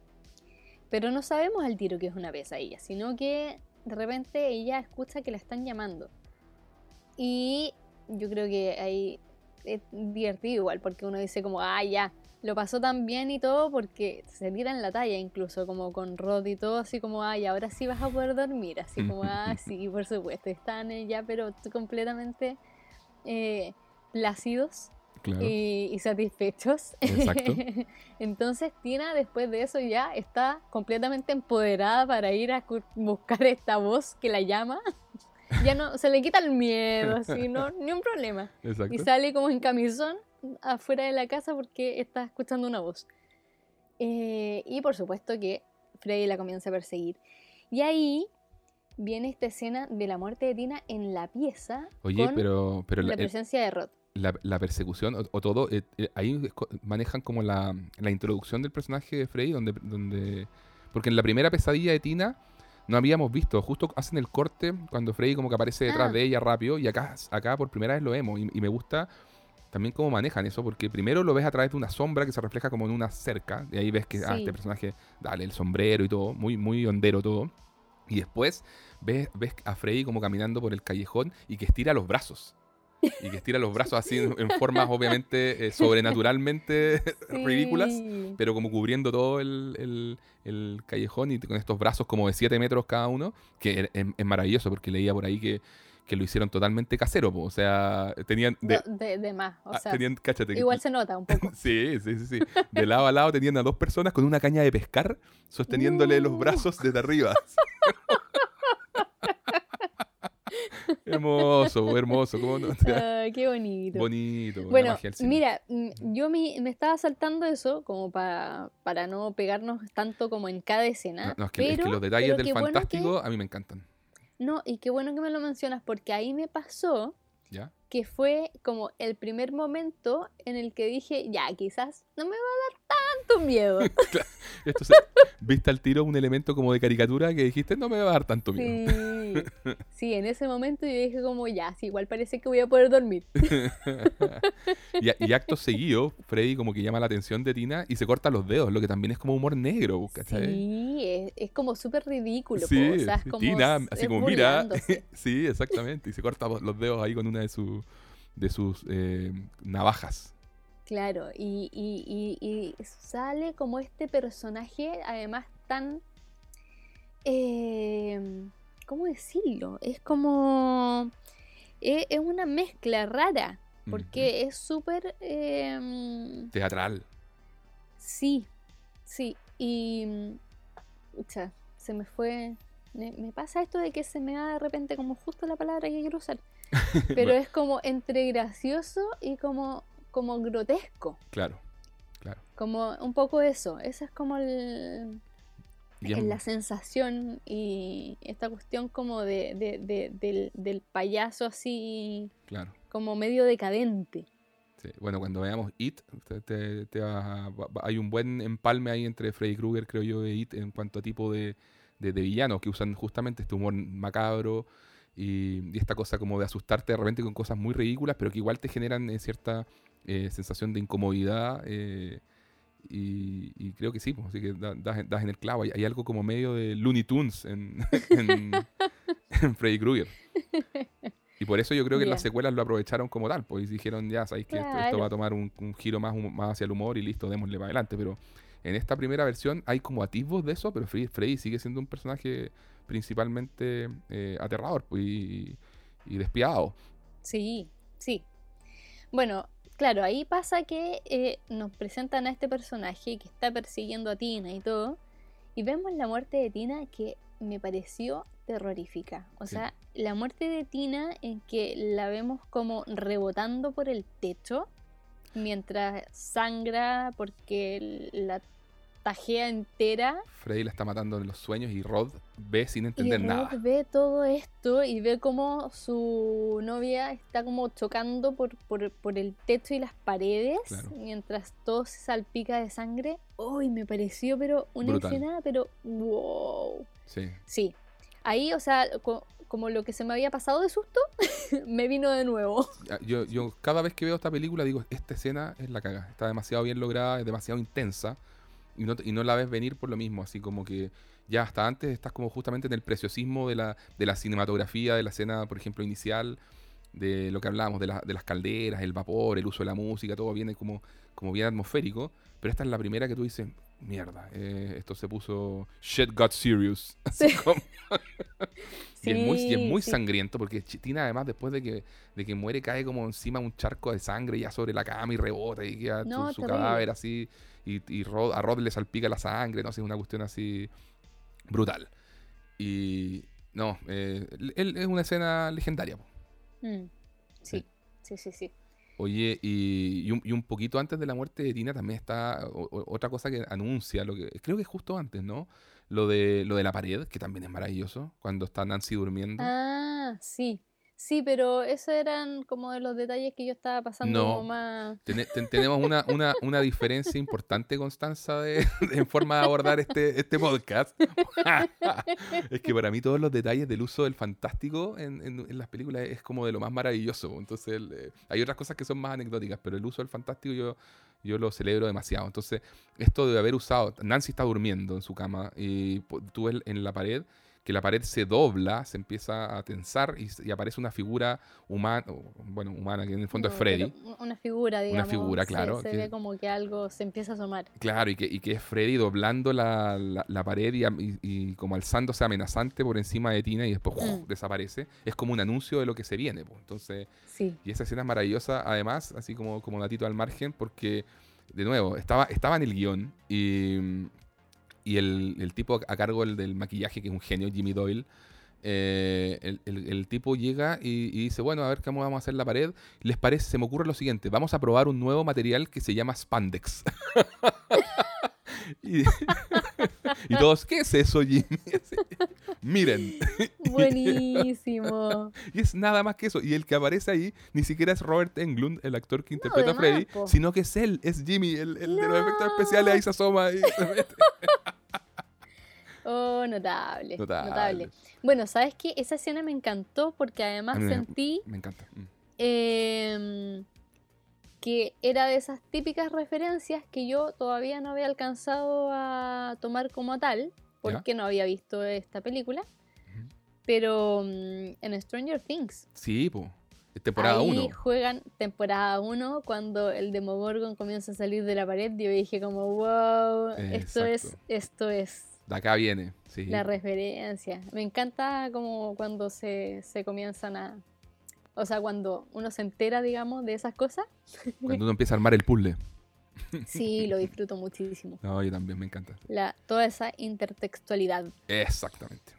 Pero no sabemos al tiro que es una pesadilla, sino que de repente ella escucha que la están llamando. Y yo creo que ahí es divertido igual, porque uno dice como, ah, ya, lo pasó tan bien y todo, porque se tiran la talla incluso, como con Rod y todo, así como, ay, ahora sí vas a poder dormir, así como, (laughs) ah, sí, por supuesto, están eh, ya, pero completamente eh, plácidos Claro. y, y satisfechos. (laughs) Exacto. Entonces Tina después de eso ya está completamente empoderada para ir a buscar esta voz que la llama. (laughs) Ya no, se le quita el miedo, así, no, ni un problema. Exacto. Y sale como en camisón afuera de la casa porque está escuchando una voz. Eh, y por supuesto que Freddy la comienza a perseguir. Y ahí viene esta escena de la muerte de Tina en la pieza Oye, con pero, pero la la- el- presencia de Rod. la, la persecución o, o todo, eh, eh, ahí manejan como la, la introducción del personaje de Freddy, donde, donde... Porque en la primera pesadilla de Tina no habíamos visto, justo hacen el corte cuando Freddy como que aparece detrás Ah. de ella rápido y acá, acá por primera vez lo vemos y, y me gusta también cómo manejan eso, porque primero lo ves a través de una sombra que se refleja como en una cerca, y ahí ves que ah, este personaje, dale, el sombrero y todo, muy, muy hondero todo. Y después ves, ves a Freddy como caminando por el callejón y que estira los brazos. Y que estira los brazos así en, en formas (laughs) obviamente eh, sobrenaturalmente (laughs) ridículas, Sí. pero como cubriendo todo el, el- el callejón y con estos brazos como de 7 metros cada uno, que es, es- es maravilloso porque leía por ahí que, que lo hicieron totalmente casero, po. o sea, tenían... De, No, de, de más, o ah, sea, tenían, cáchate, que- igual se nota un poco. (laughs) Sí, sí, sí, sí. De lado a lado tenían a dos personas con una caña de pescar sosteniéndole los brazos desde arriba. (laughs) hermoso, hermoso. ¿cómo no? (laughs) Ay, qué bonito. Bonito. Bueno, mira, mm, yo me, me estaba saltando eso como para, para no pegarnos tanto como en cada escena. No, no, es, que, es que pero- los detalles del qué bueno que- fantástico a mí me encantan. No, y qué bueno que me lo mencionas porque ahí me pasó ¿Ya? que fue como el primer momento en el que dije, ya, quizás no me va a dar tanto miedo. (laughs) Viste al tiro un elemento como de caricatura que dijiste, no me va a dar tanto miedo. Sí, (laughs) sí en ese momento yo dije como, ya, sí, igual parece que voy a poder dormir. (laughs) y, acto seguido, Freddy como que llama la atención de Tina y se corta los dedos, lo que también es como humor negro, ¿cachai? Sí, es, como súper ridículo. Sí, Tina, así como, mira. sí, exactamente. Y se corta los dedos ahí con una de, sus de sus eh, navajas. Claro, y, y, sale como este personaje, además tan... Eh, ¿Cómo decirlo? Es como... E, es, una mezcla rara, porque es súper... Em, Teatral. Sí, sí, y... sea, se me fue... Me, pasa esto de que se me da de repente como justo la palabra que quiero usar. (laughs) Pero es como entre gracioso y como como grotesco. Claro, claro. Como un poco eso, esa es como el, la sensación y esta cuestión como de, del, payaso así, claro. como medio decadente. Sí. Bueno, cuando veamos It, hay un buen empalme ahí entre Freddy Krueger, creo yo, y It en cuanto a tipo de, de, villanos que usan justamente este humor macabro y, esta cosa como de asustarte de repente con cosas muy ridículas, pero que igual te generan eh, cierta eh, sensación de incomodidad. Eh, y, creo que sí, pues, así que das, en el clavo. Hay, algo como medio de Looney Tunes (laughs) en, Freddy Krueger. Y por eso yo creo que las secuelas lo aprovecharon como tal, pues dijeron, ya sabéis que esto, va a tomar un, giro más, más hacia el humor y listo, démosle para adelante. Pero en esta primera versión hay como atisbos de eso, pero Freddy, sigue siendo un personaje principalmente eh, aterrador pues, y, y despiadado. Sí, sí. Bueno, claro, ahí pasa que eh, nos presentan a este personaje que está persiguiendo a Tina y todo, y vemos la muerte de Tina que me pareció terrorífica. O sea, la muerte de Tina en que la vemos como rebotando por el techo mientras sangra porque la tajea entera. Freddy la está matando en los sueños y Rod ve sin entender y Rod ve todo esto y ve como su novia está como chocando por, por, el techo y las paredes mientras todo se salpica de sangre. Uy, me pareció, pero una escena, pero wow. Sí. Sí. Ahí, o sea, como lo que se me había pasado de susto, (laughs) me vino de nuevo. Yo, yo cada vez que veo esta película digo, esta escena es la caga. Está demasiado bien lograda, es demasiado intensa y no, y no la ves venir por lo mismo, así como que ya hasta antes estás como justamente en el preciosismo de la, de la cinematografía, de la escena, por ejemplo, inicial, de lo que hablábamos, de, de las calderas, el vapor, el uso de la música, todo viene como, como bien atmosférico, pero esta es la primera que tú dices, mierda, eh, esto se puso shit got serious. (laughs) (laughs) y, es muy, sangriento porque Tina además después de que, de que muere cae como encima un charco de sangre ya sobre la cama y rebota y queda su cadáver así y, a Rod le salpica la sangre, no sé, es una cuestión así brutal. Y no, eh, él, es una escena legendaria. Mm, sí, sí, sí, sí. Oye, y, un, poquito antes de la muerte de Tina también está otra cosa que anuncia, lo que creo que es justo antes, ¿no? Lo de, lo de la pared, que también es maravilloso, cuando está Nancy durmiendo. Ah, sí. Sí, pero esos eran como de los detalles que yo estaba pasando no. más. tenemos una, una, una, diferencia importante, Constanza, de, (laughs) en forma de abordar este, este podcast. (laughs) es que para mí todos los detalles del uso del fantástico en, en, las películas es como de lo más maravilloso. Entonces, eh, hay otras cosas que son más anecdóticas, pero el uso del fantástico yo, yo lo celebro demasiado. Entonces, esto de haber usado. Nancy está durmiendo en su cama y tú ves en la pared que la pared se dobla, se empieza a tensar y, aparece una figura humana, bueno, humana, que en el fondo es Freddy. Una figura, digamos. Una figura, claro. Se, ve como que algo se empieza a asomar. Claro, y que, y que es Freddy doblando la, la, pared y, y, como alzándose amenazante por encima de Tina y después mm. desaparece. Es como un anuncio de lo que se viene. Pues. Entonces, sí. y esa escena es maravillosa, además, así como, como datito al margen, porque, de nuevo, estaba, estaba en el guion y y el, tipo a cargo del, maquillaje, que es un genio, Jimmy Doyle, eh, el, tipo llega y, dice, bueno, a ver cómo vamos a hacer la pared. Les parece, se me ocurre lo siguiente, vamos a probar un nuevo material que se llama spandex. (laughs) (laughs) y, todos, ¿qué es eso, Jimmy? (laughs) Miren. Buenísimo. y es nada más que eso. Y el que aparece ahí ni siquiera es Robert Englund, el actor que interpreta a Freddy, po. sino que es él, es Jimmy, el, el de los efectos especiales. Ahí se asoma y se mete. Oh, notable, Notable. notable. Bueno, ¿sabes qué? Esa escena me encantó porque además me- sentí Me encanta. Mm. em, que era de esas típicas referencias que yo todavía no había alcanzado a tomar como tal, porque no había visto esta película. Pero mm, en Stranger Things, Sí, pues. Temporada ahí 1. juegan temporada 1 cuando el Demogorgon comienza a salir de la pared. Yo dije como, wow, esto es, esto es De acá viene. Sí. la referencia. Me encanta como cuando se, se comienzan a... O sea, cuando uno se entera, digamos, de esas cosas. Cuando (laughs) uno empieza a armar el puzzle. Sí, lo disfruto muchísimo. No, yo también me encanta. La, toda esa intertextualidad. Exactamente.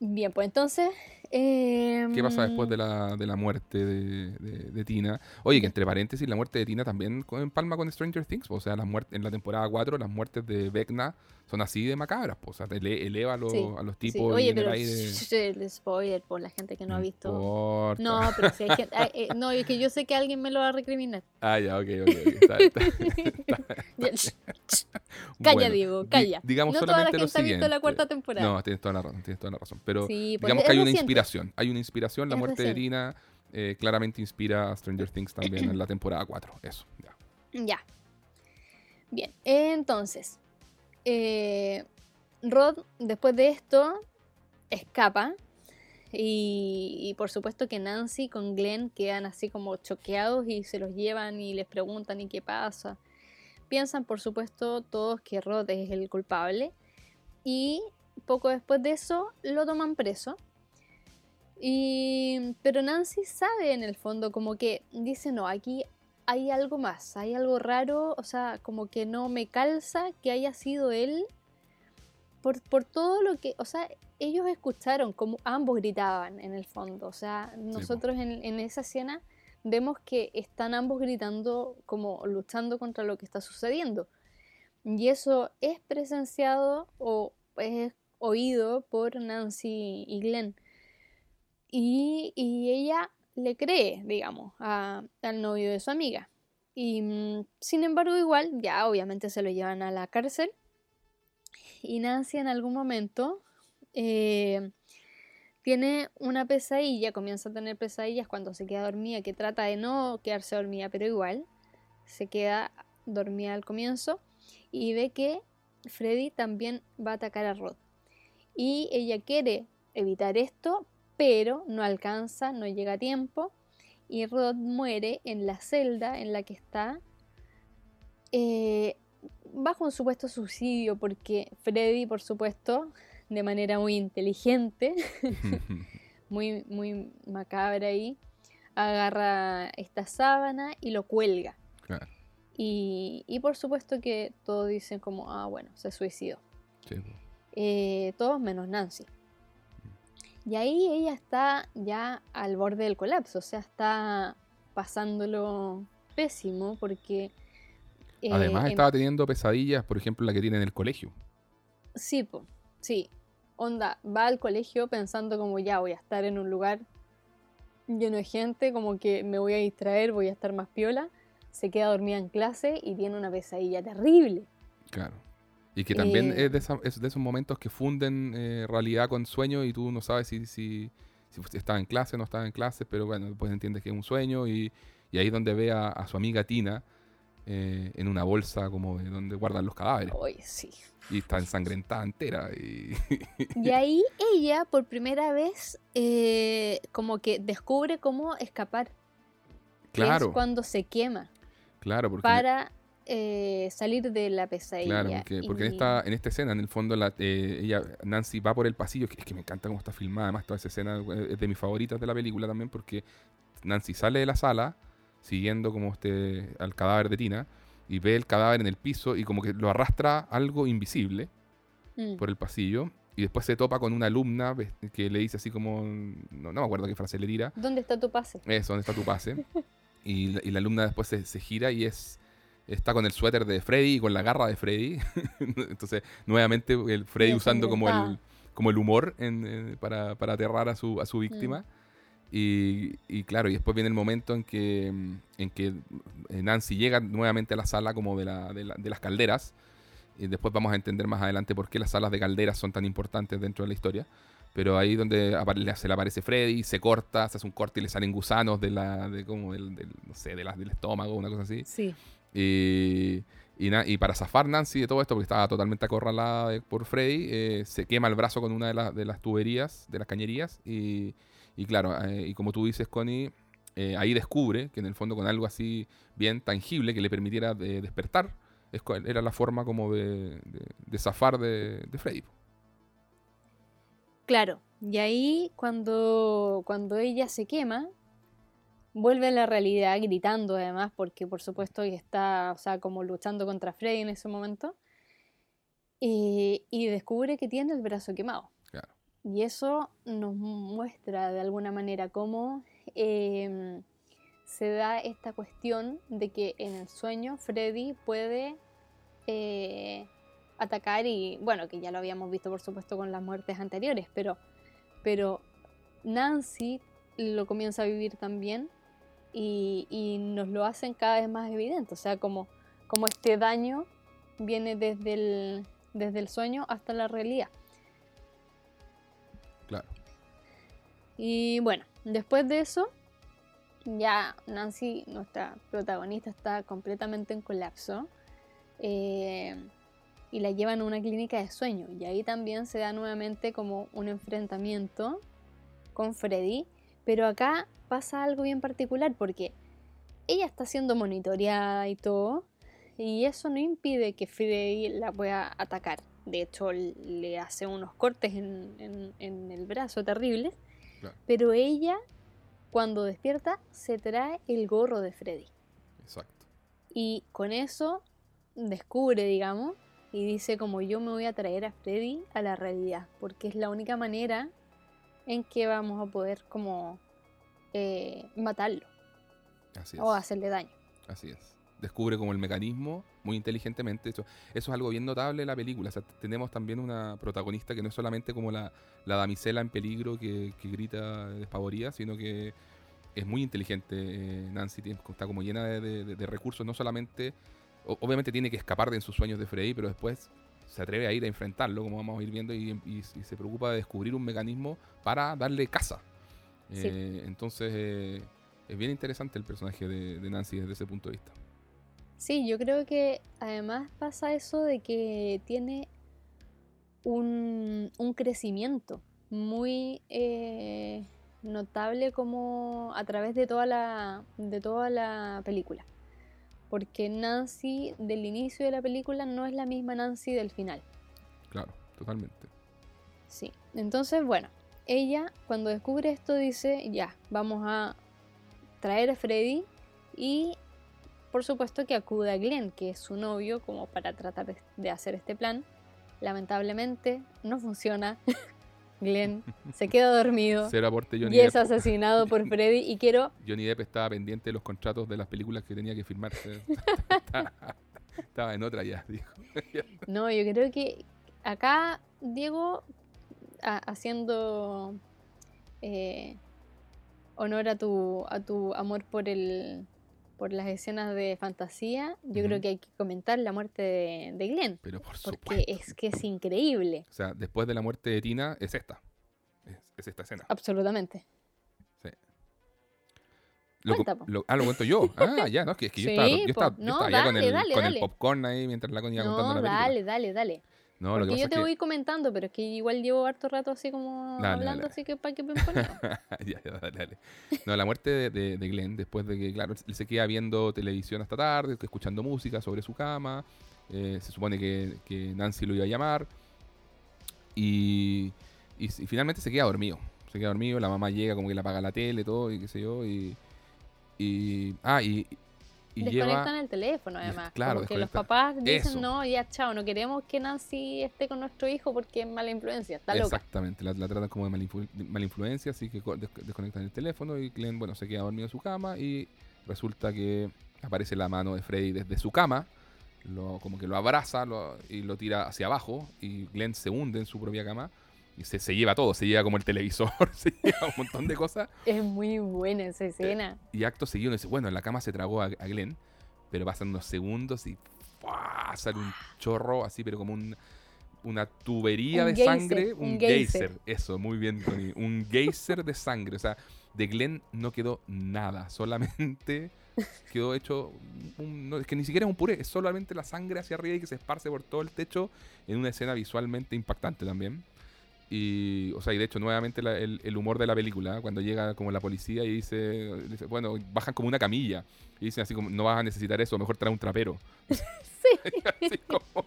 Bien, pues entonces... em, ¿Qué pasa después de la, de la muerte de, de- de Tina? Oye, que entre paréntesis, la muerte de Tina también co- empalma con Stranger Things. O sea, las muertes, en la temporada 4, las muertes de Vecna son así de macabras. po. O sea, ele- eleva a los, Sí, a los sí. tipos y Oye, en el pero aire. (laughs) el spoiler por la gente que no ha visto... importa. No, pero si hay gente... ay, eh, no, es que yo sé que alguien me lo va a recriminar. Ah, ya, ok, ok. Está- está- (laughs) Calla, Bueno, Diego, di- calla. digamos no toda la solamente gente ha visto la cuarta temporada. No, tienes toda la razón, tienes toda la razón. Pero Sí, pues, digamos que hay una reciente. inspiración. Hay una inspiración. La Es muerte de. Tina eh, claramente inspira a Stranger Things también en la temporada 4. Eso, ya. Ya. Bien, entonces, eh, Rod, después de esto, escapa. Y, y por supuesto que Nancy con Glenn quedan así como choqueados y se los llevan y les preguntan y qué pasa. Piensan, por supuesto, todos que Rod es el culpable. Y poco después de eso lo toman preso. Y, pero Nancy sabe en el fondo como que dice, no, aquí hay algo más, hay algo raro, o sea, como que no me calza que haya sido él por, por todo lo que, o sea, ellos escucharon como ambos gritaban en el fondo, o sea, nosotros en, en esa escena vemos que están ambos gritando como luchando contra lo que está sucediendo. Y eso es presenciado o es oído por Nancy y Glenn. Y, y ella le cree, digamos, al novio de su amiga. Y mm, sin embargo, igual, ya obviamente se lo llevan a la cárcel. Y Nancy en algún momento eh, tiene una pesadilla, comienza a tener pesadillas cuando se queda dormida, que trata de no quedarse dormida, pero igual se queda dormida al comienzo y ve que Freddy también va a atacar a Rod. Y ella quiere evitar esto, pero no alcanza, no llega a tiempo. Y Rod muere en la celda en la que está eh, bajo un supuesto suicidio, porque Freddy, por supuesto, de manera muy inteligente, (laughs) muy, muy macabra ahí, agarra esta sábana y lo cuelga. Claro. Y, y por supuesto que todos dicen como, ah, bueno, se suicidó. Sí. Eh, todos menos Nancy. Y ahí ella está ya al borde del colapso, o sea, está pasándolo pésimo porque... eh, Además, en- estaba teniendo pesadillas, por ejemplo, la que tiene en el colegio. Sí, po, sí. Onda, va al colegio pensando como ya voy a estar en un lugar lleno de gente, como que me voy a distraer, voy a estar más piola. Se queda dormida en clase y tiene una pesadilla terrible. Claro. Y que también Eh, es, de esa- es de esos momentos que funden eh, realidad con sueño y tú no sabes si, si, si estaba en clase o no estaba en clase, pero bueno, después entiendes que es un sueño y, y ahí es donde ve a, a su amiga Tina eh, en una bolsa como de donde guardan los cadáveres sí. y está ensangrentada entera y (laughs) Y ahí ella, por primera vez, como que descubre cómo escapar. que claro, es cuando se quema claro, porque para eh, salir de la pesadilla. Claro, porque, porque en, esta, en esta escena, en el fondo, la, eh, ella, Nancy va por el pasillo, que es que me encanta cómo está filmada, además toda esa escena eh, es de mis favoritas de la película también, porque Nancy sale de la sala, siguiendo como este al cadáver de Tina, y ve el cadáver en el piso y como que lo arrastra algo invisible Mm. por el pasillo, y después se topa con una alumna que le dice así como, no, no me acuerdo qué frase le tira, ¿Dónde está tu pase? eso, ¿dónde está tu pase? (laughs) y, la- y la alumna después se, se gira y es está con el suéter de Freddy y con la garra de Freddy. (laughs) Entonces, nuevamente, el Freddy Y usando como el, como el humor en, para, para, aterrar a su, a su víctima. Mm. Y, y, claro, y después viene el momento en que, en que Nancy llega nuevamente a la sala como de, la, de, de las calderas. Y después vamos a entender más adelante por qué las salas de calderas son tan importantes dentro de la historia. Pero ahí donde se le aparece Freddy, se corta, se hace un corte y le salen gusanos de la, de como del, no sé, de la, del estómago, una cosa así. Sí. Y, para zafar Nancy de todo esto, porque estaba totalmente acorralada por Freddy, eh, se quema el brazo con una de, las tuberías, de las cañerías. Y, claro, eh, y como tú dices, Connie, eh, ahí descubre que en el fondo con algo así bien tangible que le permitiera despertar, era la forma como de zafar de, Freddy. Claro, y ahí cuando, cuando ella se quema, vuelve a la realidad gritando además, porque por supuesto está, o sea, como luchando contra Freddy en ese momento, y, descubre que tiene el brazo quemado. Y eso nos muestra de alguna manera cómo em, se da esta cuestión de que en el sueño Freddy puede eh, atacar y bueno, que ya lo habíamos visto por supuesto con las muertes anteriores, pero, pero Nancy lo comienza a vivir también y, nos lo hacen cada vez más evidente, o sea, como, como este daño viene desde el, desde el sueño hasta la realidad. Claro. Y bueno, después de eso, ya Nancy, nuestra protagonista, está completamente en colapso. Eh, y la llevan a una clínica de sueño. Y ahí también se da nuevamente como un enfrentamiento con Freddy. Pero acá pasa algo bien particular porque ella está siendo monitoreada y todo. Y eso no impide que Freddy la pueda atacar. De hecho, le hace unos cortes en, el brazo terribles. Pero ella, cuando despierta, se trae el gorro de Freddy. Exacto. Y con eso descubre, digamos, y dice como yo me voy a traer a Freddy a la realidad, porque es la única manera en que vamos a poder como eh, matarlo o hacerle daño. Así es. Descubre como el mecanismo muy inteligentemente. Eso, eso es algo bien notable en la película. tenemos también una protagonista que no es solamente como la, la damisela en peligro que, grita despavorida, sino que es muy inteligente. Eh, Nancy está como llena de recursos, no solamente obviamente tiene que escapar de sus sueños de Freddy, pero después se atreve a ir a enfrentarlo, como vamos a ir viendo, y, se preocupa de descubrir un mecanismo para darle caza. Eh, entonces eh, es bien interesante el personaje de, Nancy desde ese punto de vista. Sí, yo creo que además pasa eso de que tiene un, crecimiento muy eh, notable como a través de toda la, de toda la película porque Nancy del inicio de la película no es la misma Nancy del final. Claro, totalmente. Sí, entonces bueno, ella cuando descubre esto dice, ya, vamos a traer a Freddy y por supuesto que acude a Glenn, que es su novio, como para tratar de hacer este plan. Lamentablemente no funciona. (laughs) Glenn (laughs) se queda dormido y es asesinado por (laughs) Freddy y quiero... Johnny Depp estaba pendiente de los contratos de las películas que tenía que firmar. estaba en otra ya, dijo. no, yo creo que acá Diego haciendo eh, honor a tu, a tu amor por el por las escenas de fantasía, yo creo que hay que comentar la muerte de, Glenn. Pero por Porque es que es increíble. O sea, después de la muerte de Tina, es esta. Es, esta escena. Absolutamente. Sí. Lo, ah, lo cuento yo. (laughs) Ah, ya, no, es que, yo estaba, yo estaba, yo estaba con, el, con el popcorn ahí mientras la coña contando la película. Dale, dale, dale. No, Porque yo te voy comentando, pero es que igual llevo harto rato así como hablando, así que para que me (laughs) ya, ya, dale, dale. No, la muerte de, de, Glenn, después de que, claro, él se queda viendo televisión hasta tarde, escuchando música sobre su cama. Eh, se supone que, que, Nancy lo iba a llamar. Y, y, finalmente se queda dormido. Se queda dormido, la mamá llega como que le apaga la tele, todo, y qué sé yo. Y. y ah, y, y desconectan el teléfono además. Claro, como que los papás dicen, no, ya chao, no queremos que Nancy esté con nuestro hijo porque es mala influencia, está loca. Exactamente, la, tratan como de mala, influencia, así que desconectan el teléfono y Glenn, bueno, se queda dormido en su cama y resulta que aparece la mano de Freddy desde su cama, lo, como que lo abraza y lo tira hacia abajo y Glenn se hunde en su propia cama y se, se lleva todo, se lleva como el televisor, (laughs) se lleva un montón de cosas. Es muy buena esa escena. Y acto seguido uno dice, bueno, en la cama se tragó a, a Glenn, pero pasan unos segundos y ¡fua! sale un chorro así, pero como un, una tubería Un de geyser, sangre, un un geyser. geyser. Eso, muy bien, Tony. Un geyser de sangre. O sea, de Glenn no quedó nada, solamente (laughs) quedó hecho, un- no, es que ni siquiera es un puré, es solamente la sangre hacia arriba y que se esparce por todo el techo en una escena visualmente impactante también. Y, o sea, y de hecho, nuevamente la- el, el humor de la película, ¿eh? cuando llega como la policía y dice, dice, bueno, bajan como una camilla. Y dicen así como, no vas a necesitar eso, mejor trae un trapero. (laughs) Sí. Así como-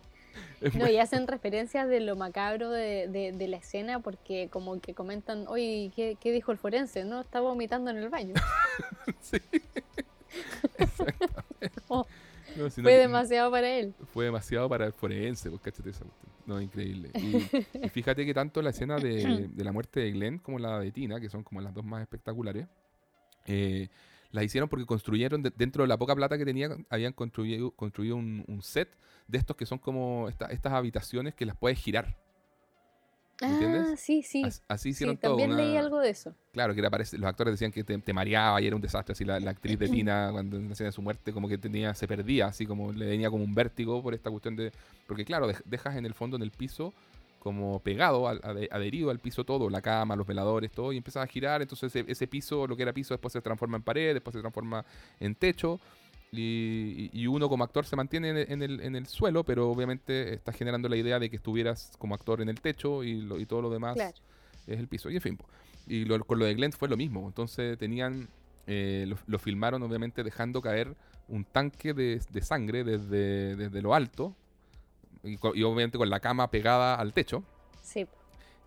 No, muy- y hacen referencias de lo macabro de, de- de la escena porque como que comentan, oye, ¿qué, qué dijo el forense? No, está vomitando en el baño. (laughs) sí. Exactamente. Oh, No, Fue demasiado para él. fue demasiado para el forense, pues cáchate esa cuestión. No, increíble. Y, y fíjate que tanto la escena de, (clears throat) de la muerte de Glenn como la de Tina, que son como las dos más espectaculares, eh, las hicieron porque construyeron, de- dentro de la poca plata que tenían, habían construido, construido un, un set de estos que son como esta- estas habitaciones que las puedes girar. ¿Me entiendes? Ah, sí, sí. As- Así Sí, hicieron todo. también leí una- algo de eso. Claro, que era parece- los actores decían que te, te mareaba y era un desastre. Así la, la actriz de Tina, (clears throat) cuando en la escena de su muerte, como que tenía, se perdía, así como le tenía como un vértigo por esta cuestión de. Porque, claro, dej- dejas en el fondo, en el piso, como pegado, al- ade- adherido al piso todo, la cama, los veladores, todo, y empiezas a girar. Entonces, ese, ese piso, lo que era piso, después se transforma en pared, después se transforma en techo. Y, y uno como actor se mantiene en el, en el- en el suelo, pero obviamente está generando la idea de que estuvieras como actor en el techo y, lo- y todo lo demás Claro. es el piso. Y en fin, y lo- con lo de Glenn fue lo mismo. Entonces tenían, eh, lo, lo filmaron obviamente dejando caer un tanque de, de sangre desde, desde lo alto. Y, y obviamente con la cama pegada al techo. Sí.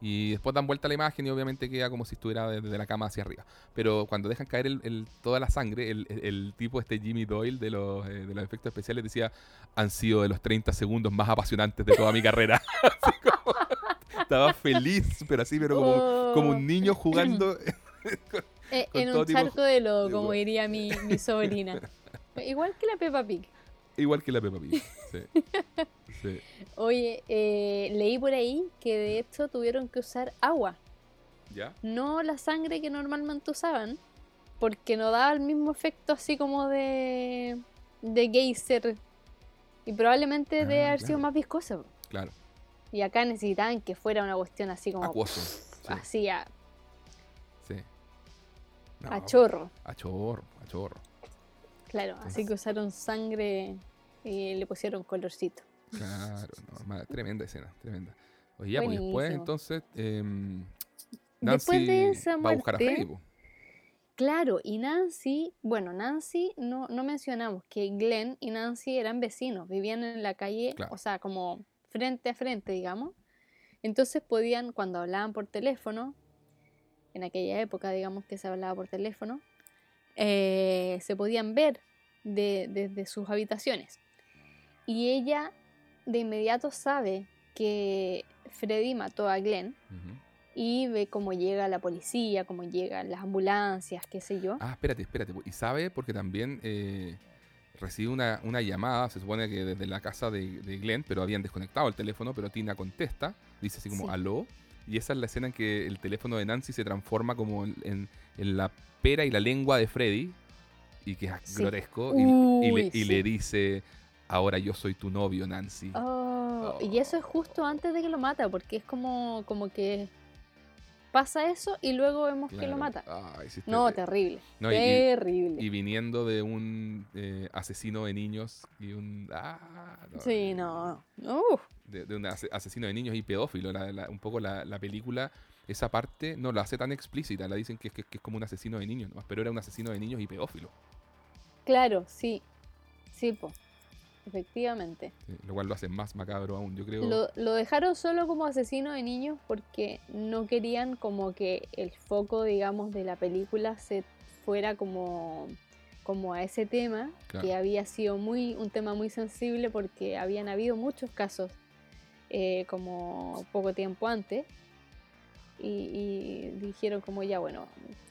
Y después dan vuelta a la imagen y obviamente queda como si estuviera desde la cama hacia arriba. Pero cuando dejan caer el- el- toda la sangre, el, el- tipo este Jimmy Doyle de los, eh, de los efectos especiales decía, han sido de los 30 segundos más apasionantes de toda mi carrera. (laughs) Así como- estaba feliz, pero así, pero como, como un niño jugando. (laughs) Eh, con en un tipo charco de lodo, como diría mi, mi sobrina. (laughs) Igual que la Peppa Pig. Igual que la Peppa Pig. Sí. (laughs) Sí. Oye, eh, leí por ahí que de hecho tuvieron que usar agua, ¿Ya? no la sangre que normalmente usaban, porque no daba el mismo efecto así como de, de geyser. Y probablemente Ah, debe haber sido más viscosa. po. Claro. Y acá necesitaban que fuera una cuestión así como Acuoso. Sí. así a, sí. No, a chorro. A chorro, a chorro. Claro, así que usaron sangre y le pusieron colorcito. Claro, no, tremenda escena, tremenda. Oye, ya, pues después entonces Después Nancy de esa va a buscar a muerte- Freddy. po. Claro, y Nancy, bueno, Nancy no, no mencionamos que Glenn y Nancy eran vecinos, vivían en la calle, Claro. o sea, como frente a frente, digamos. Entonces podían, cuando hablaban por teléfono, en aquella época, digamos que se hablaba por teléfono, eh, se podían ver de- desde sus habitaciones. Y ella de inmediato sabe que Freddy mató a Glenn y ve cómo llega la policía, cómo llegan las ambulancias, qué sé yo. Ah, espérate, espérate. Y sabe porque también eh, recibe una, una llamada, se supone que desde la casa de, de Glenn, pero habían desconectado el teléfono, pero Tina contesta, dice así como Sí. aló. Y esa es la escena en que el teléfono de Nancy se transforma como en, en- en la pera y la lengua de Freddy, y que es Sí. grotesco, y, y le, y dice, ahora yo soy tu novio, Nancy. Oh, Y eso es justo antes de que lo mata, porque es como, como que pasa eso y luego vemos que lo mata. No, te- terrible. No, y- terrible. Y viniendo de un eh, asesino de niños y un... Ah, no, sí, eh, no. De, de un ase- asesino de niños y pedófilo. La- la- un poco la, la película, esa parte no la hace tan explícita. La dicen que, es- que, que es como un asesino de niños, pero era un asesino de niños y pedófilo. claro, sí. Sí, po. Efectivamente. sí, lo cual lo hace más macabro aún, yo creo. Lo, lo dejaron solo como asesino de niños porque no querían como que el foco, digamos, de la película se fuera como, como a ese tema, Claro. que había sido muy un tema muy sensible porque habían habido muchos casos eh, como poco tiempo antes y, y dijeron como ya, bueno,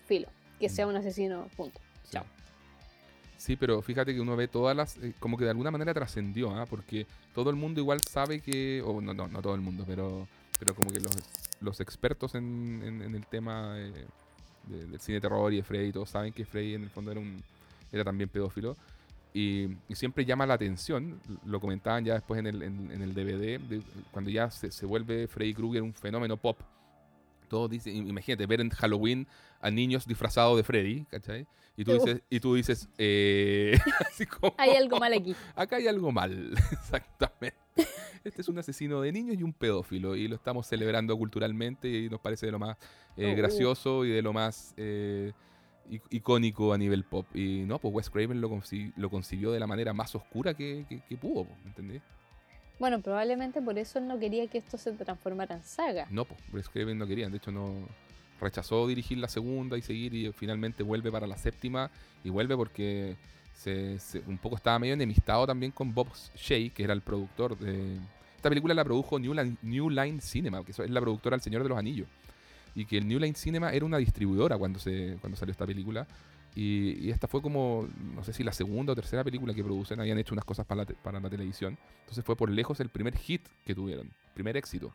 filo, que sea un asesino, punto. Sí. Chao. Sí, pero fíjate que uno ve todas las. eh, como que de alguna manera trascendió, ¿ah? Porque todo el mundo igual sabe que. O no, no, todo el mundo, pero. Pero como que los, los expertos en, en- el tema eh, de- del cine de terror y de Freddy, todos saben que Freddy en el fondo era, un, era también pedófilo. Y, siempre llama la atención, lo comentaban ya después en el, en, el DVD, cuando ya se, se vuelve Freddy Krueger un fenómeno pop. Todos dicen, imagínate, ver en Halloween a niños disfrazados de Freddy, ¿cachai? Y tú Uh. dices, y tú dices eh, (laughs) así como, Hay algo mal aquí. acá hay algo mal, (laughs) exactamente. Este es un asesino de niños y un pedófilo, y lo estamos celebrando culturalmente y nos parece de lo más eh, Oh. gracioso y de lo más eh, icónico a nivel pop. Y no, pues Wes Craven lo, conci- lo concibió de la manera más oscura que, que- que pudo, ¿entendés? Bueno, probablemente por eso él no quería que esto se transformara en saga. No, pues Wes Craven no quería, de hecho no rechazó dirigir la segunda y seguir y finalmente vuelve para la séptima y vuelve porque se, se- un poco estaba medio enemistado también con Bob Shea, que era el productor de... Esta película la produjo New Line, New Line Cinema, que es la productora del Señor de los Anillos. Y que el New Line Cinema era una distribuidora cuando, se, cuando salió esta película. Y, y esta fue como, no sé si la segunda o tercera película que producen, habían hecho unas cosas para la, te- para la televisión. Entonces fue por lejos el primer hit que tuvieron, primer éxito.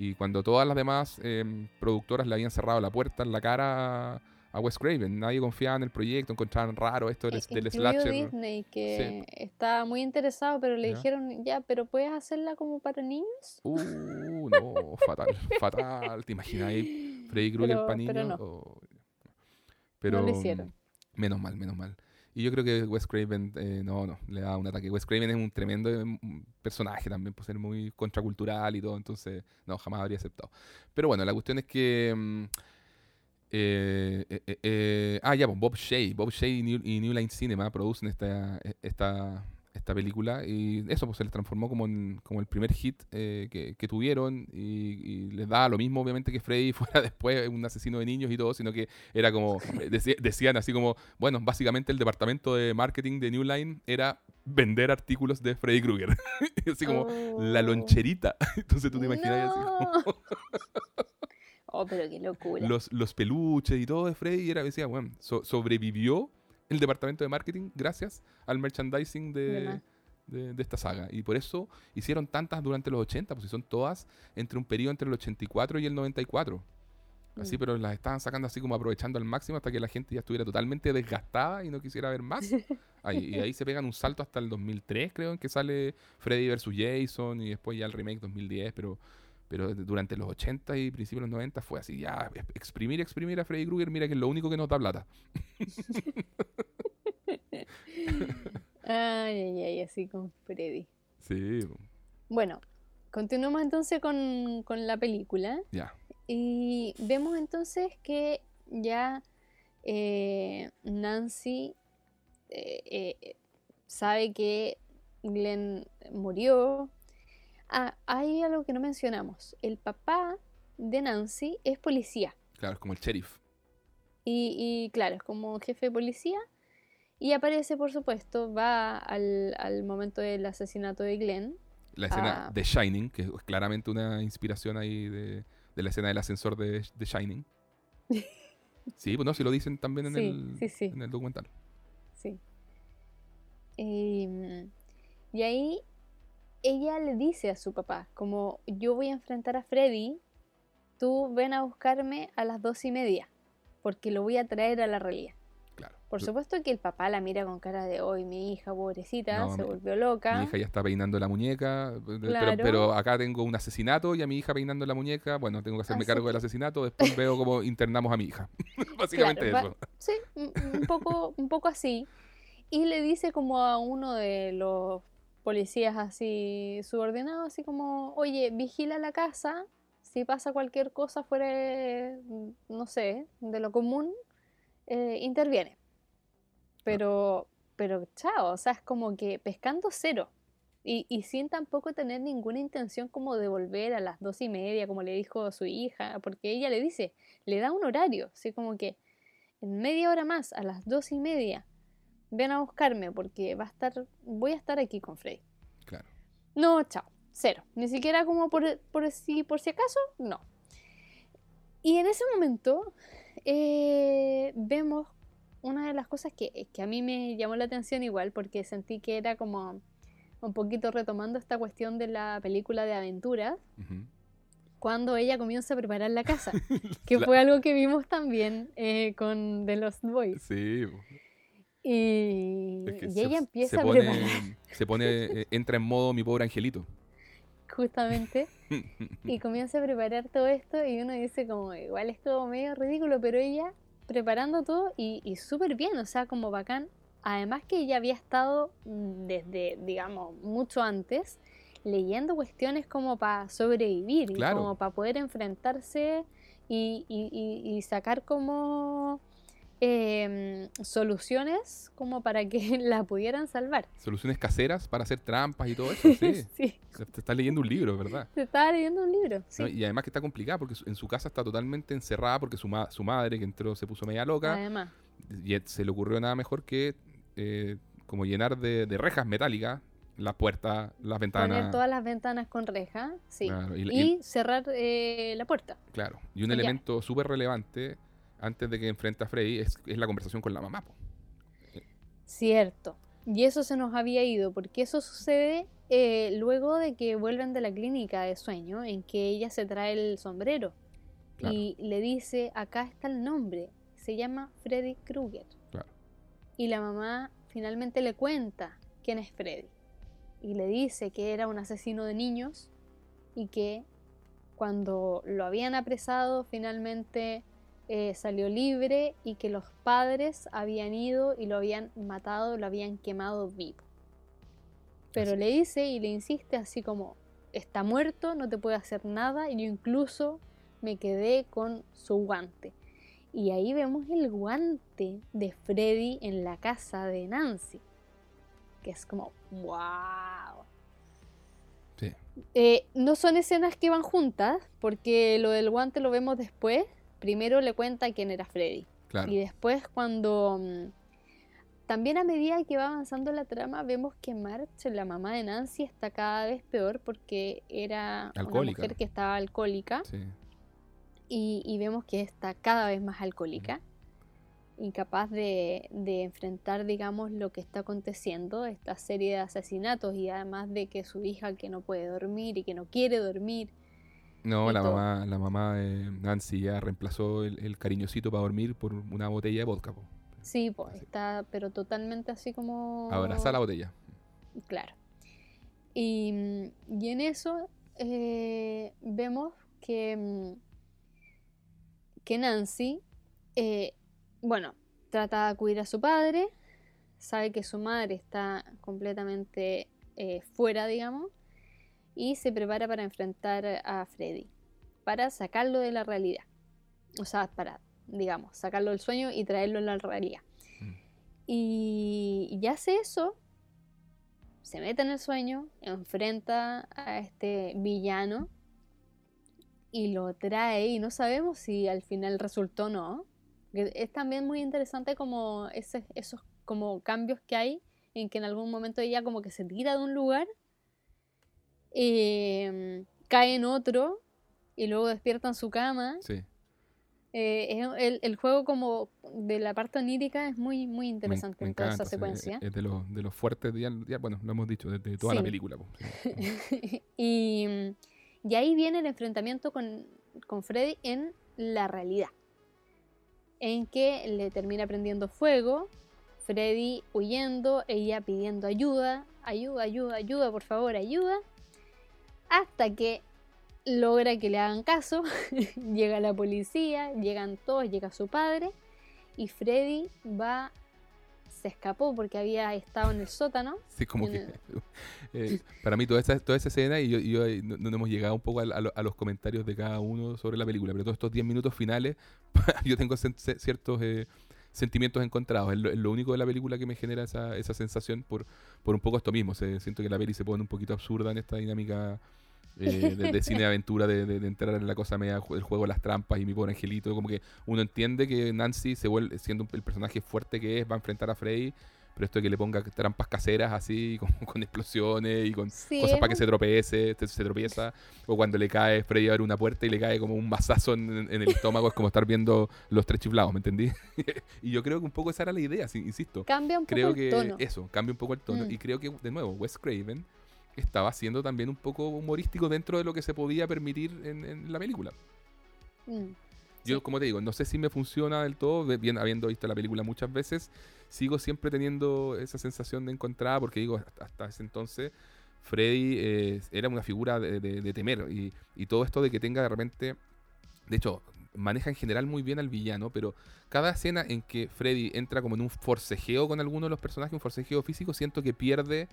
Y cuando todas las demás eh, productoras le habían cerrado la puerta en la cara a, Wes Craven, nadie confiaba en el proyecto, encontraban raro esto del, del slasher. Disney, que estaba muy interesado, pero le Ya. dijeron, ya, pero ¿puedes hacerla como para niños? Uh, no, fatal, (laughs) fatal. ¿Te imaginas Freddy Krueger para niños? pero no. Oh, pero, No lo hicieron. Menos mal, menos mal. Y yo creo que Wes Craven, eh, no, no, le da un ataque. Wes Craven es un tremendo eh, personaje también, por ser muy contracultural y todo, entonces, no, jamás habría aceptado. Pero bueno, la cuestión es que... mm, eh, eh, ah, ya, pues, Bob Shea. Bob Shea y New, y New Line Cinema producen esta, eh, esta, esta película y eso pues se les transformó como, en- como el primer hit eh, que, que tuvieron y, y les daba lo mismo obviamente que Freddy (laughs) fuera después un asesino de niños y todo, sino que era como, eh, decían así como, bueno, básicamente el departamento de marketing de New Line era vender artículos de Freddy Krueger, (laughs) así como la Oh. loncherita, (laughs) entonces tú te imaginas así como oh, pero qué locura. los, los peluches y todo de Freddy y era, decía, bueno, so- sobrevivió el departamento de marketing gracias al merchandising De de, esta saga. Y por eso hicieron tantas durante los 80, pues si son todas entre un periodo entre el 84 y el 94. Así, Mm. pero las estaban sacando así como aprovechando al máximo hasta que la gente ya estuviera totalmente desgastada y no quisiera ver más. (laughs) Ahí- y ahí se pegan un salto hasta el 2003, creo, en que sale Freddy vs. Jason y después ya el remake 2010, pero, pero durante los 80 y principios de los 90 fue así, ya, ex- exprimir, exprimir a Freddy Krueger, mira que es lo único que nos da plata. (laughs) Ay, ay, ay, así con Freddy. Sí, Bueno, continuamos entonces con, con la película. ya. Y vemos entonces que ya eh, Nancy eh, eh, sabe que Glenn murió. Ah, hay algo que no mencionamos. El papá de Nancy es policía. Claro, es como el sheriff. Y, y claro, es como jefe de policía. Y aparece, por supuesto, va al, al momento del asesinato de Glenn. La escena Ah. de Shining, que es claramente una inspiración ahí de, de la escena del ascensor de, de Shining. (laughs) Sí, pues no, si lo dicen también en, Sí, el, sí, sí. en el documental. Sí. Em, y ahí ella le dice a su papá, como yo voy a enfrentar a Freddy, tú ven a buscarme a las dos y media, porque lo voy a traer a la realidad. Claro. Por supuesto que el papá la mira con cara de hoy, mi hija pobrecita, No, se mi- volvió loca. Mi hija ya está peinando la muñeca, eh, pero, Claro. pero acá tengo un asesinato y a mi hija peinando la muñeca. Bueno, tengo que hacerme Así cargo del asesinato, después veo cómo (laughs) internamos a mi hija. (laughs) Básicamente Claro, eso. Sí, un poco, un poco así. Y le dice como a uno de los policías así subordinados, así como, oye, vigila la casa, si pasa cualquier cosa fuera, de, no sé, de lo común, eh, interviene. Pero, pero chao, o sea, es como que pescando cero. Y, y sin tampoco tener ninguna intención como de volver a las dos y media, como le dijo su hija, porque ella le dice, le da un horario, así como que en media hora más, a las dos y media, ven a buscarme porque va a estar, voy a estar aquí con Freddy. Claro. No, chao, cero. Ni siquiera como por, por, si, por si acaso, no. Y en ese momento eh, vemos una de las cosas que, que a mí me llamó la atención igual, porque sentí que era como un poquito retomando esta cuestión de la película de aventuras, cuando ella comienza a preparar la casa, (laughs) que fue algo que vimos también eh, con The Lost Boys. Sí. Y, y ella empieza a pone, preparar. Se pone, eh, entra en modo mi pobre angelito. (laughs) Justamente. y (laughs) comienza a preparar todo esto y uno dice como, igual es como medio ridículo, pero ella preparando todo y, y súper bien, o sea, como bacán. Además que ella había estado desde, digamos, mucho antes leyendo cuestiones como para sobrevivir, y como para poder enfrentarse y, y, y sacar como eh, soluciones como para que (laughs) la pudieran salvar. Soluciones caseras para hacer trampas y todo (laughs) eso, sí. sí. Te estás leyendo un libro, ¿verdad? Se estaba leyendo un libro, sí. y además que está complicada porque en su casa está totalmente encerrada porque su, su madre, que entró, se puso media loca. Además. Y se le ocurrió nada mejor que eh, como llenar de, rejas metálicas la puerta, las ventanas. Poner todas las ventanas con reja, sí. y, cerrar eh, la puerta. Claro. Y un elemento súper relevante antes de que enfrente a Freddy es, la conversación con la mamá. Cierto. Y eso se nos había ido, porque eso sucede eh, luego de que vuelven de la clínica de sueño, en que ella se trae el sombrero y le dice, acá está el nombre, se llama Freddy Krueger. Y la mamá finalmente le cuenta quién es Freddy. Y le dice que era un asesino de niños y que cuando lo habían apresado finalmente eh, salió libre y que los padres habían ido y lo habían matado, lo habían quemado vivo. Pero le dice y le insiste así como, está muerto, no te puede hacer nada, y yo incluso me quedé con su guante. Y ahí vemos el guante de Freddy en la casa de Nancy, que es como, wow. Eh, no son escenas que van juntas, porque lo del guante lo vemos después, primero le cuenta quién era Freddy. Y después cuando... Mm, también a medida que va avanzando la trama, vemos que March, la mamá de Nancy, está cada vez peor porque era una mujer que estaba alcohólica. Y, vemos que está cada vez más alcohólica. Incapaz de, de, enfrentar, digamos, lo que está aconteciendo, esta serie de asesinatos y además de que su hija que no puede dormir y que no quiere dormir no, la mamá, la mamá de Nancy ya reemplazó el, cariñosito para dormir por una botella de vodka. Sí, pues está, pero totalmente así como... Abraza la botella. Claro. Y, en eso eh, vemos que, mm, que Nancy, eh, bueno, trata de acudir a su padre, sabe que su madre está completamente eh, fuera, digamos, y se prepara para enfrentar a Freddy, para sacarlo de la realidad. O sea, para, digamos, sacarlo del sueño y traerlo en la realidad. Mm. Y, ya hace eso, se mete en el sueño, enfrenta a este villano y lo trae y no sabemos si al final resultó o no. Es también muy interesante como esos como cambios que hay en que en algún momento ella como que se tira de un lugar Em, cae en otro y luego despierta en su cama. Sí. Eh, el, el, juego como de la parte onírica es muy muy interesante en toda esa secuencia. Es de los, de los fuertes, ya, bueno, lo hemos dicho, desde toda la película. (laughs) y, y, ahí viene el enfrentamiento con, con, Freddy en la realidad. En que le termina prendiendo fuego, Freddy huyendo, ella pidiendo ayuda, ayuda, ayuda, ayuda, por favor, ayuda hasta que logra que le hagan caso, (laughs) llega la policía, llegan todos, llega su padre y Freddy va, se escapó porque había estado en el sótano. Sí, como que (laughs) eh, para mí toda esa, toda esa escena y yo, no, hemos llegado un poco a, los comentarios de cada uno sobre la película, pero todos estos 10 minutos finales (laughs) yo tengo ciertos... Eh, sentimientos encontrados. Es lo, único de la película que me genera esa, esa sensación por, por un poco esto mismo. Se, siento que la peli se pone un poquito absurda en esta dinámica eh, de, (laughs) cine de aventura, de, de, entrar en la cosa media del juego de las trampas y mi pobre angelito. Como que uno entiende que Nancy, se vuelve, siendo el personaje fuerte que es, va a enfrentar a Freddy. Pero esto de que le ponga trampas caseras así, (laughs) con, con explosiones y con cosas para que se tropiece, se, tropieza. O cuando le cae Freddy a ver una puerta y le cae como un mazazo en, el estómago, es como estar viendo los tres chiflados, ¿me entendí? (laughs) y yo creo que un poco esa era la idea, insisto. Cambia un creo poco que el tono. Eso, cambia un poco el tono. Mm. Y creo que, de nuevo, Wes Craven estaba siendo también un poco humorístico dentro de lo que se podía permitir en, en la película. Mm. Yo, como te digo, no sé si me funciona del todo, bien, habiendo visto la película muchas veces, sigo siempre teniendo esa sensación de encontrada, porque digo, hasta, hasta ese entonces Freddy eh, era una figura de, de- de temer, y, y todo esto de que tenga de repente, de hecho, maneja en general muy bien al villano, pero cada escena en que Freddy entra como en un forcejeo con alguno de los personajes, un forcejeo físico, siento que pierde,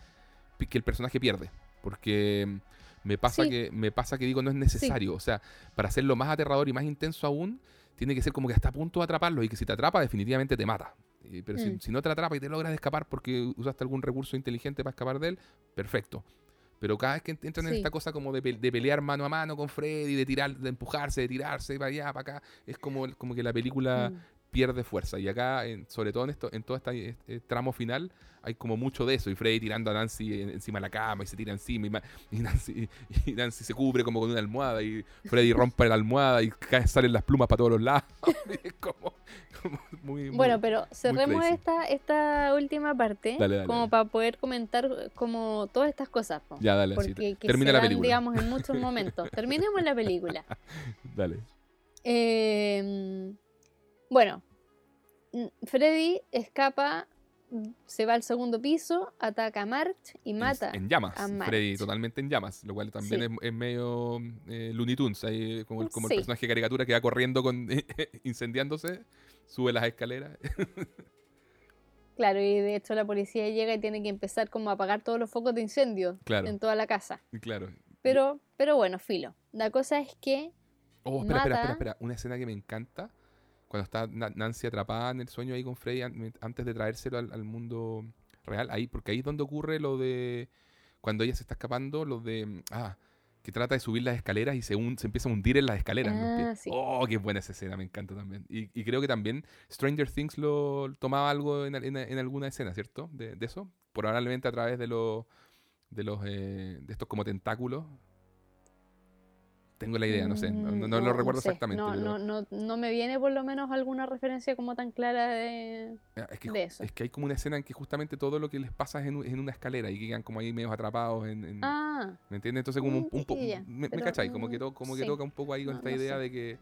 pi- que el personaje pierde, porque mm, me pasa Sí. que me pasa que digo no es necesario, o sea, para hacerlo más aterrador y más intenso aún, tiene que ser como que está a punto de atraparlo y que si te atrapa definitivamente te mata. Eh, Pero si, Mm. si no te atrapa y te logras escapar porque usaste algún recurso inteligente para escapar de él, perfecto. Pero cada vez que ent- entran en esta cosa como de, pe- de pelear mano a mano con Freddy, de tirar, de empujarse, de tirarse para allá, para acá, es como, como que la película Mm. Pierde fuerza. Y acá, en- sobre todo en esto, en todo este, este tramo final, hay como mucho de eso. Y Freddy tirando a Nancy en- encima de la cama y se tira encima. Y, Nancy, y Nancy se cubre como con una almohada. Y Freddy rompe la almohada y salen las plumas para todos los lados. (laughs) es como, como muy, muy- Bueno, pero cerremos esta, esta última parte Dale, dale, como dale. para poder comentar como todas estas cosas. Ya, dale. Porque que Termina se la dan, película. digamos, en (laughs) muchos momentos. Terminemos la película. Dale. Eh, bueno, Freddy escapa, mm, se va al segundo piso, ataca a March y mata. En, llamas. a Freddy totalmente en llamas. Lo cual también Sí. es, es medio eh, Looney Tunes. Ahí, como el, como el Sí. personaje de caricatura que va corriendo con (laughs) incendiándose. Sube las escaleras. (laughs) Claro, y de hecho la policía llega y tiene que empezar como a apagar todos los focos de incendio Claro. en toda la casa. claro. Pero, pero bueno, filo. La cosa es que Oh, espera, espera, espera, espera. Una escena que me encanta. Cuando está Na- Nancy atrapada en el sueño ahí con Freddy an- antes de traérselo al, al mundo real. Ahí, porque ahí es donde ocurre lo de. Cuando ella se está escapando, lo de. Ah, que trata de subir las escaleras y se, se empieza a hundir en las escaleras. Ah, sí. Oh, qué buena esa escena, me encanta también. Y, y creo que también Stranger Things lo tomaba algo en, en- en alguna escena, ¿cierto? De, de eso. Probablemente a través de los. De los. eh, de estos como tentáculos. Tengo la idea, no sé. No, no- no lo Mm, recuerdo sé. exactamente. No, pero- no, no, no me viene por lo menos alguna referencia como tan clara de... Ah, Es que, de eso. es que hay como una escena en que justamente todo lo que les pasa es en, una escalera y quedan como ahí medio atrapados en, en- Ah, ¿me entiendes? Entonces como un, mm, un po- ya, me, me cachai, como que, mm, to- como que sí. toca un poco ahí con esta idea sé. de que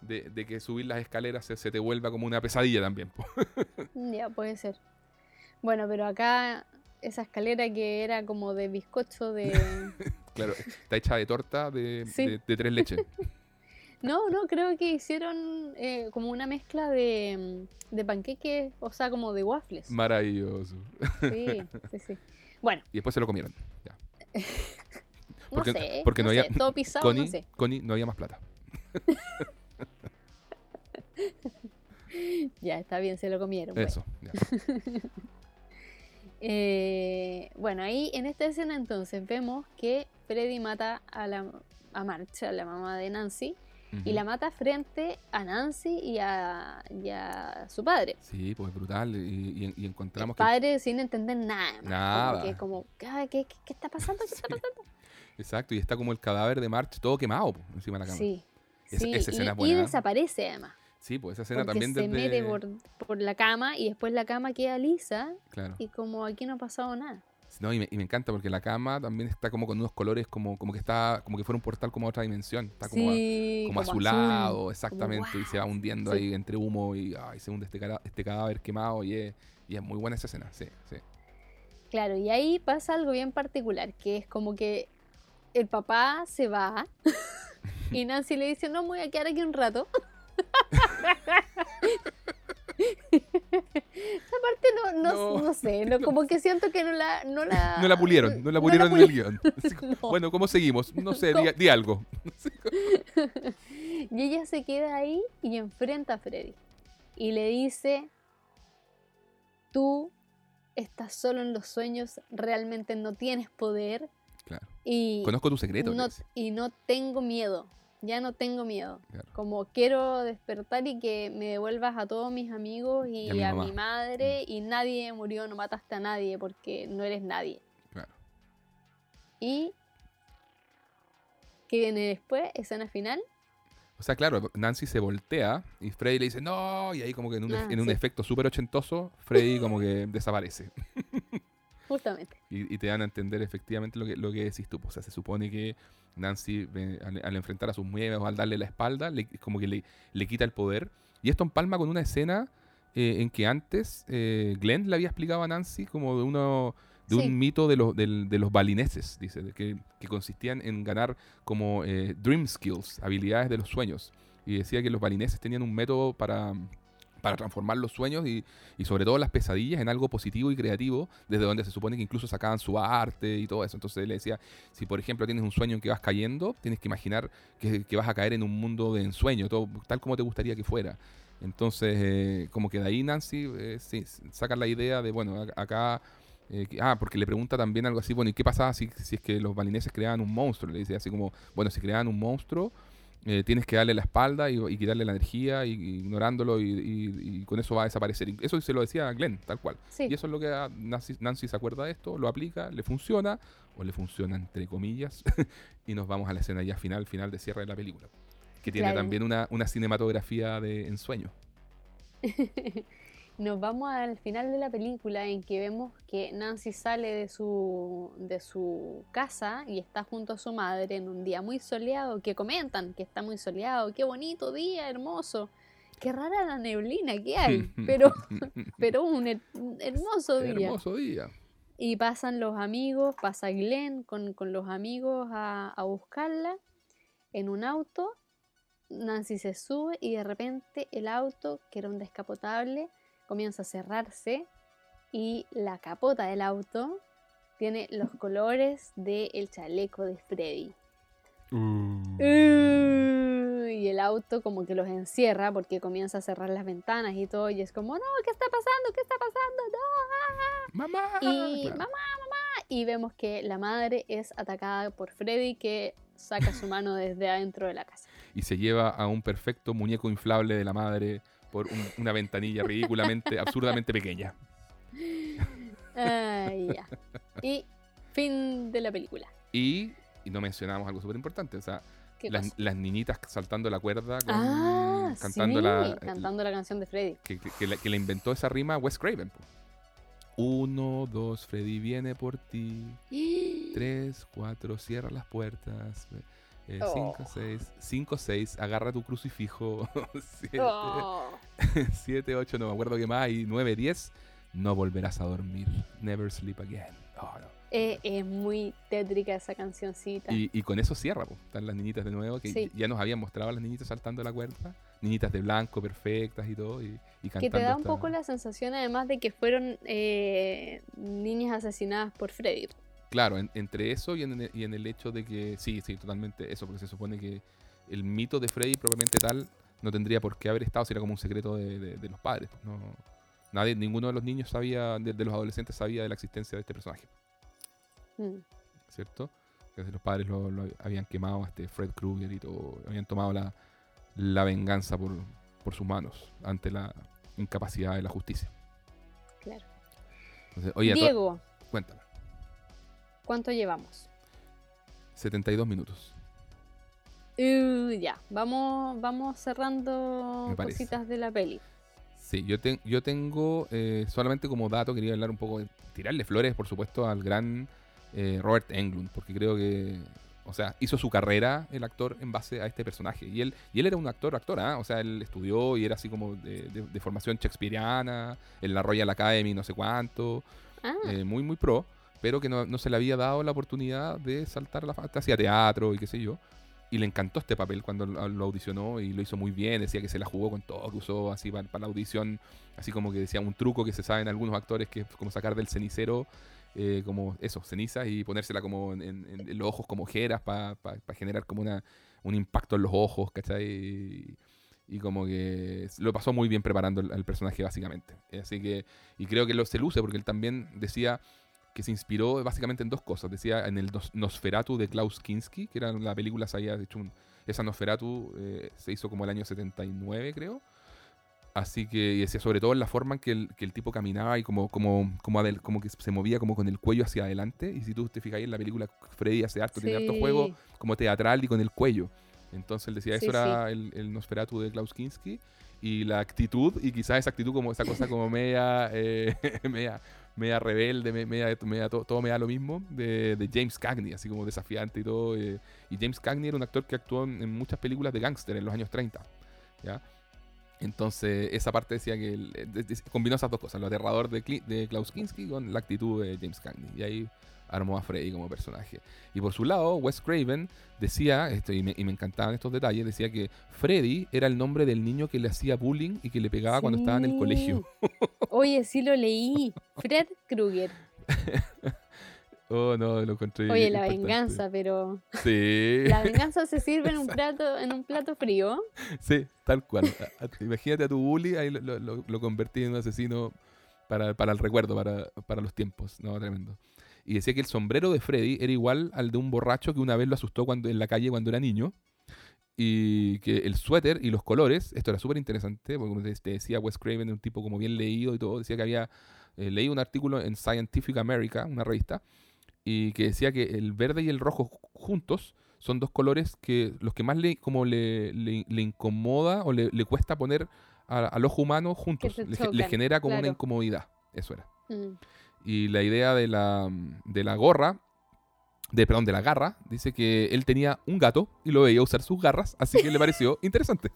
de, de que subir las escaleras se, se te vuelva como una pesadilla también. (laughs) ya puede ser. Bueno, pero acá esa escalera que era como de bizcocho de... (laughs) claro, está hecha de torta de, Sí. de- de tres leches. (laughs) No, no, creo que hicieron eh, como una mezcla de, de panqueques, o sea, como de waffles. Maravilloso. Sí, sí, sí. Bueno, Y después se lo comieron. ya. (laughs) no Porque- sé, porque no no sé, había- todo pisado, Connie, no sé. Connie, no había más plata. (laughs) Ya, está bien, se lo comieron. bueno. Eso. ya. Eh, bueno, ahí en esta escena entonces vemos que Freddy mata a la a March, a la mamá de Nancy, y la mata frente a Nancy y a, y a su padre. Sí, pues brutal. Y, y- y El encontramos que padre sin entender nada. más, Nada. Que como, "Ah, ¿qué, qué, qué está pasando? ¿Qué está pasando? Exacto, y está como el cadáver de March todo quemado po, encima de la cama. Sí. Esa- sí, esa y- escena es y, buena, ¿eh? desaparece además. Pues esa escena Porque también se desde... mete por, por la cama y después la cama queda lisa Claro. y como aquí no ha pasado nada. No, y me, y me encanta porque la cama también está como con unos colores como, como que está, como que fuera un portal como a otra dimensión. Está como, a- sí, como azul. azulado, exactamente, y se va hundiendo sí. ahí entre humo y ay, se hunde este, este cadáver quemado y es, y es muy buena esa escena, sí, sí. Claro, y ahí pasa algo bien particular, que es como que el papá se va (laughs) y Nancy le dice, no, me voy a quedar aquí un rato. (laughs) Esa parte no, no, No. no sé, no, (laughs) como que siento que no la... No la, No la pulieron, no la pulieron en el guion. (laughs) Bueno, ¿cómo seguimos? No sé, di, di algo. Y ella se queda ahí y enfrenta a Freddy. Y le dice, tú estás solo en los sueños, realmente no tienes poder Claro. y Conozco tu secreto. no, y no tengo miedo, ya no tengo miedo. Claro. Como quiero despertar y que me devuelvas a todos mis amigos y, Y a mi a mamá. mi madre y nadie murió, no mataste a nadie porque no eres nadie. Claro. Y ¿qué viene después? Escena final. O sea, claro, Nancy se voltea y Freddy le dice no, y ahí como que en un, Ah, en un efecto súper ochentoso, Freddy como que (laughs) desaparece. Justamente. Y, te dan a entender efectivamente lo que, lo que decís tú. O sea, se supone que Nancy, al, enfrentar a sus muebles o al darle la espalda, le, como que le, le, quita el poder. Y esto empalma con una escena eh, en que antes eh, Glenn le había explicado a Nancy como de uno de un mito de los, de, los balineses, dice, que, que, consistían en ganar como eh, dream skills, habilidades de los sueños. Y decía que los balineses tenían un método para para transformar los sueños y, sobre todo las pesadillas en algo positivo y creativo, desde donde se supone que incluso sacaban su arte y todo eso. Entonces él decía, si por ejemplo tienes un sueño en que vas cayendo, tienes que imaginar que, vas a caer en un mundo de ensueño, todo, tal como te gustaría que fuera. Entonces, eh, como que de ahí Nancy eh, saca la idea de, bueno, acá... Eh, ah, porque le pregunta también algo así, bueno, ¿y qué pasaba si, si es que los balineses creaban un monstruo? Le dice así como, bueno, si creaban un monstruo, eh, tienes que darle la espalda y, quitarle la energía y, ignorándolo y, con eso va a desaparecer. Eso se lo decía Glenn, tal cual. Y eso es lo que Nancy, se acuerda de esto, lo aplica, le funciona, o le funciona entre comillas, (laughs) y nos vamos a la escena ya final, final de cierre de la película. Que tiene también una, una cinematografía de ensueño. (laughs) nos vamos al final de la película en que vemos que Nancy sale de su, de su casa y está junto a su madre en un día muy soleado, que comentan que está muy soleado, qué bonito día, hermoso. Qué rara la neblina que hay, (laughs) pero, pero un, hermoso día. Hermoso día. Y pasan los amigos, pasa Glenn con, los amigos a, a buscarla en un auto. Nancy se sube y de repente el auto, que era un descapotable, comienza a cerrarse y la capota del auto tiene los colores del chaleco de Freddy. Uh, y el auto como que los encierra porque comienza a cerrar las ventanas y todo y es como, no, ¿qué está pasando? ¿Qué está pasando? No. Ah". Mamá. Y mamá, mamá. Y vemos que la madre es atacada por Freddy que saca su mano desde adentro de la casa. Y se lleva a un perfecto muñeco inflable de la madre por una ventanilla ridículamente, (laughs) absurdamente pequeña. Y fin de la película. Y, no mencionamos algo súper importante, o sea, las, niñitas saltando la cuerda, ah, cantando, la, cantando la canción de Freddy. Que, que, le inventó esa rima Wes Craven. Uno, dos, Freddy viene por ti. (gasps) Tres, cuatro, cierra las puertas. 5, 6, 5, 6, agarra tu crucifijo. (laughs) 7, 8, (laughs) no me acuerdo qué más. Y 9, 10, no volverás a dormir. Never sleep again. Oh, eh, es muy tétrica esa cancioncita. Y, con eso cierra, están las niñitas de nuevo, que ya nos habían mostrado a las niñitas saltando la cuerda. Niñitas de blanco, perfectas y todo. Y, cantando que te da un poco la sensación, además, de que fueron eh, niñas asesinadas por Freddy. Claro, entre eso y en, el, y en, el hecho de que, sí, sí, totalmente eso, porque se supone que el mito de Freddy propiamente tal no tendría por qué haber estado si era como un secreto de, los padres. Pues, no, nadie, ninguno de los niños sabía, de, los adolescentes sabía de la existencia de este personaje. Mm. ¿Cierto? Que los padres lo, habían quemado a este Fred Krueger y todo, habían tomado la, la venganza por, por sus manos ante la incapacidad de la justicia. Claro. oye, Diego. Cuéntame. ¿Cuánto llevamos? 72 minutos. Uh, ya, vamos, vamos cerrando cositas de la peli. Sí, yo, yo tengo eh, solamente como dato, quería hablar un poco, tirarle flores, por supuesto, al gran eh, Robert Englund, porque creo que, o sea, hizo su carrera el actor en base a este personaje. Y él, y él era un actor, actor, ¿ah? o sea, él estudió y era así como de, formación shakespeariana, en la Royal Academy, no sé cuánto, ah. eh, muy, muy pro pero que no, se le había dado la oportunidad de saltar a la fama. Hacía teatro y qué sé yo. Y le encantó este papel cuando lo, audicionó y lo hizo muy bien. Decía que se la jugó con todo, que usó así para, la audición, así como que decía un truco que se sabe en algunos actores, que es como sacar del cenicero, eh, como eso, cenizas y ponérsela como en, los ojos como ojeras para generar como una, un impacto en los ojos, ¿cachai? Y, como que lo pasó muy bien preparando al, personaje básicamente. Así que, y creo que lo, se luce porque él también decía que se inspiró básicamente en dos cosas. Decía en el Nosferatu de Klaus Kinski, que era la película, se había hecho un, esa Nosferatu eh, se hizo como el año 79, creo. Así que decía sobre todo en la forma en que el, que el tipo caminaba y como, como, como, como, que se movía como con el cuello hacia adelante. Y si tú te fijas en la película, Freddy hace harto, tiene harto juego como teatral y con el cuello. Entonces él decía, Sí, eso era el, el Nosferatu de Klaus Kinski. Y la actitud, y quizás esa actitud como esa cosa como (laughs) media, eh, (laughs) media, media rebelde, me- media, media- todo, todo me da lo mismo, de, de James Cagney, así como desafiante y todo. eh. y James Cagney era un actor que actuó en, en muchas películas de gángster en los años 30. ¿ya? Entonces, esa parte decía que el- de- de- combinó esas dos cosas, lo aterrador de, de Klaus Kinski con la actitud de James Cagney. Y ahí armó a Freddy como personaje. Y por su lado, Wes Craven decía, esto, y, me, y me encantaban estos detalles, decía que Freddy era el nombre del niño que le hacía bullying y que le pegaba cuando estaba en el colegio. (laughs) Oye, sí lo leí. Fred Krueger. (laughs) Oh, no, lo encontré. Oye, la venganza, pero Sí, la venganza se sirve en un plato, en un plato frío. sí, tal cual. Imagínate a tu bully, ahí lo- lo convertí en un asesino para, para el recuerdo, para, para los tiempos. No, tremendo. Y decía que el sombrero de Freddy era igual al de un borracho que una vez lo asustó cuando, en la calle cuando era niño. Y que el suéter y los colores, esto era súper interesante, porque como te decía Wes Craven, un tipo como bien leído y todo, decía que había eh, leído un artículo en Scientific America, una revista, y que decía que el verde y el rojo ju- juntos son dos colores que los que más le, como le, le- le incomoda o le, le cuesta poner a- al ojo humano juntos. Le, genera como una incomodidad. Eso era. Mm. Y la idea de la, de la gorra, de, perdón, de la garra, dice que él tenía un gato y lo veía usar sus garras, así que le pareció (laughs) interesante.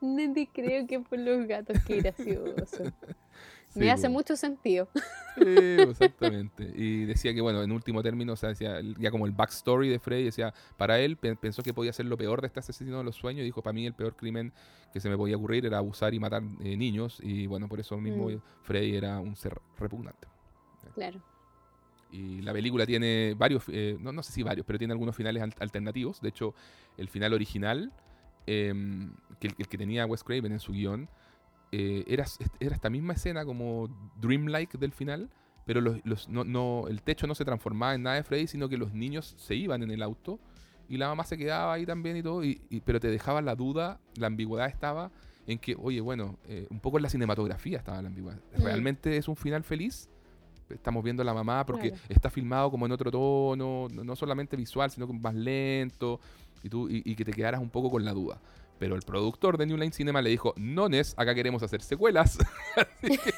No te creo que por los gatos, qué gracioso. (laughs) Sí, Me hace mucho sentido. (laughs) Sí, exactamente. Y decía que, bueno, en último término, o sea, decía, ya como el backstory de Freddy, decía, para él pe- pensó que podía ser lo peor de este asesino de los sueños. y Dijo, para mí el peor crimen que se me podía ocurrir era abusar y matar eh, niños. Y bueno, por eso mismo Mm. Freddy era un ser repugnante. Claro. Y la película tiene varios, eh, no, no sé si varios, pero tiene algunos finales al- alternativos. De hecho, el final original, em, que el, el que tenía Wes Craven en su guion, eh, era, era esta misma escena como dreamlike del final, pero los, los- no, no- el techo no se transformaba en nada de Freddy, sino que los niños se iban en el auto y la mamá se quedaba ahí también y todo, y, y- pero te dejaba la duda, la ambigüedad estaba en que, oye, bueno, eh, un poco en la cinematografía estaba la ambigüedad. Mm. ¿Realmente es un final feliz? Estamos viendo a la mamá porque Claro. está filmado como en otro tono, no, no solamente visual, sino más lento, y, tú, y, y que te quedaras un poco con la duda. Pero el productor de New Line Cinema le dijo, no Nes, acá queremos hacer secuelas, (laughs) así que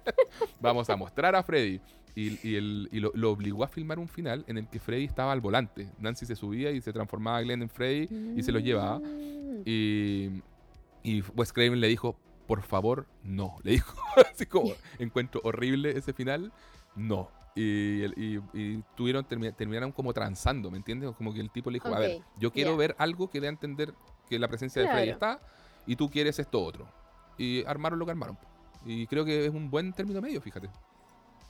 (laughs) vamos a mostrar a Freddy. Y, y el- y lo, lo obligó a filmar un final en el que Freddy estaba al volante. Nancy se subía y se transformaba Glenn en Freddy y se lo llevaba. Mm. Y, y Wes Craven le dijo, por favor, no. Le dijo, (laughs) así como, encuentro horrible ese final, no. Y, y- y tuvieron, termi- terminaron como transando, ¿me entiendes? Como que el tipo le dijo, a ver, yo quiero ya. ver algo que dé a entender que la presencia de Freddy está y tú quieres esto otro. Y armaron lo que armaron. Y creo que es un buen término medio, fíjate.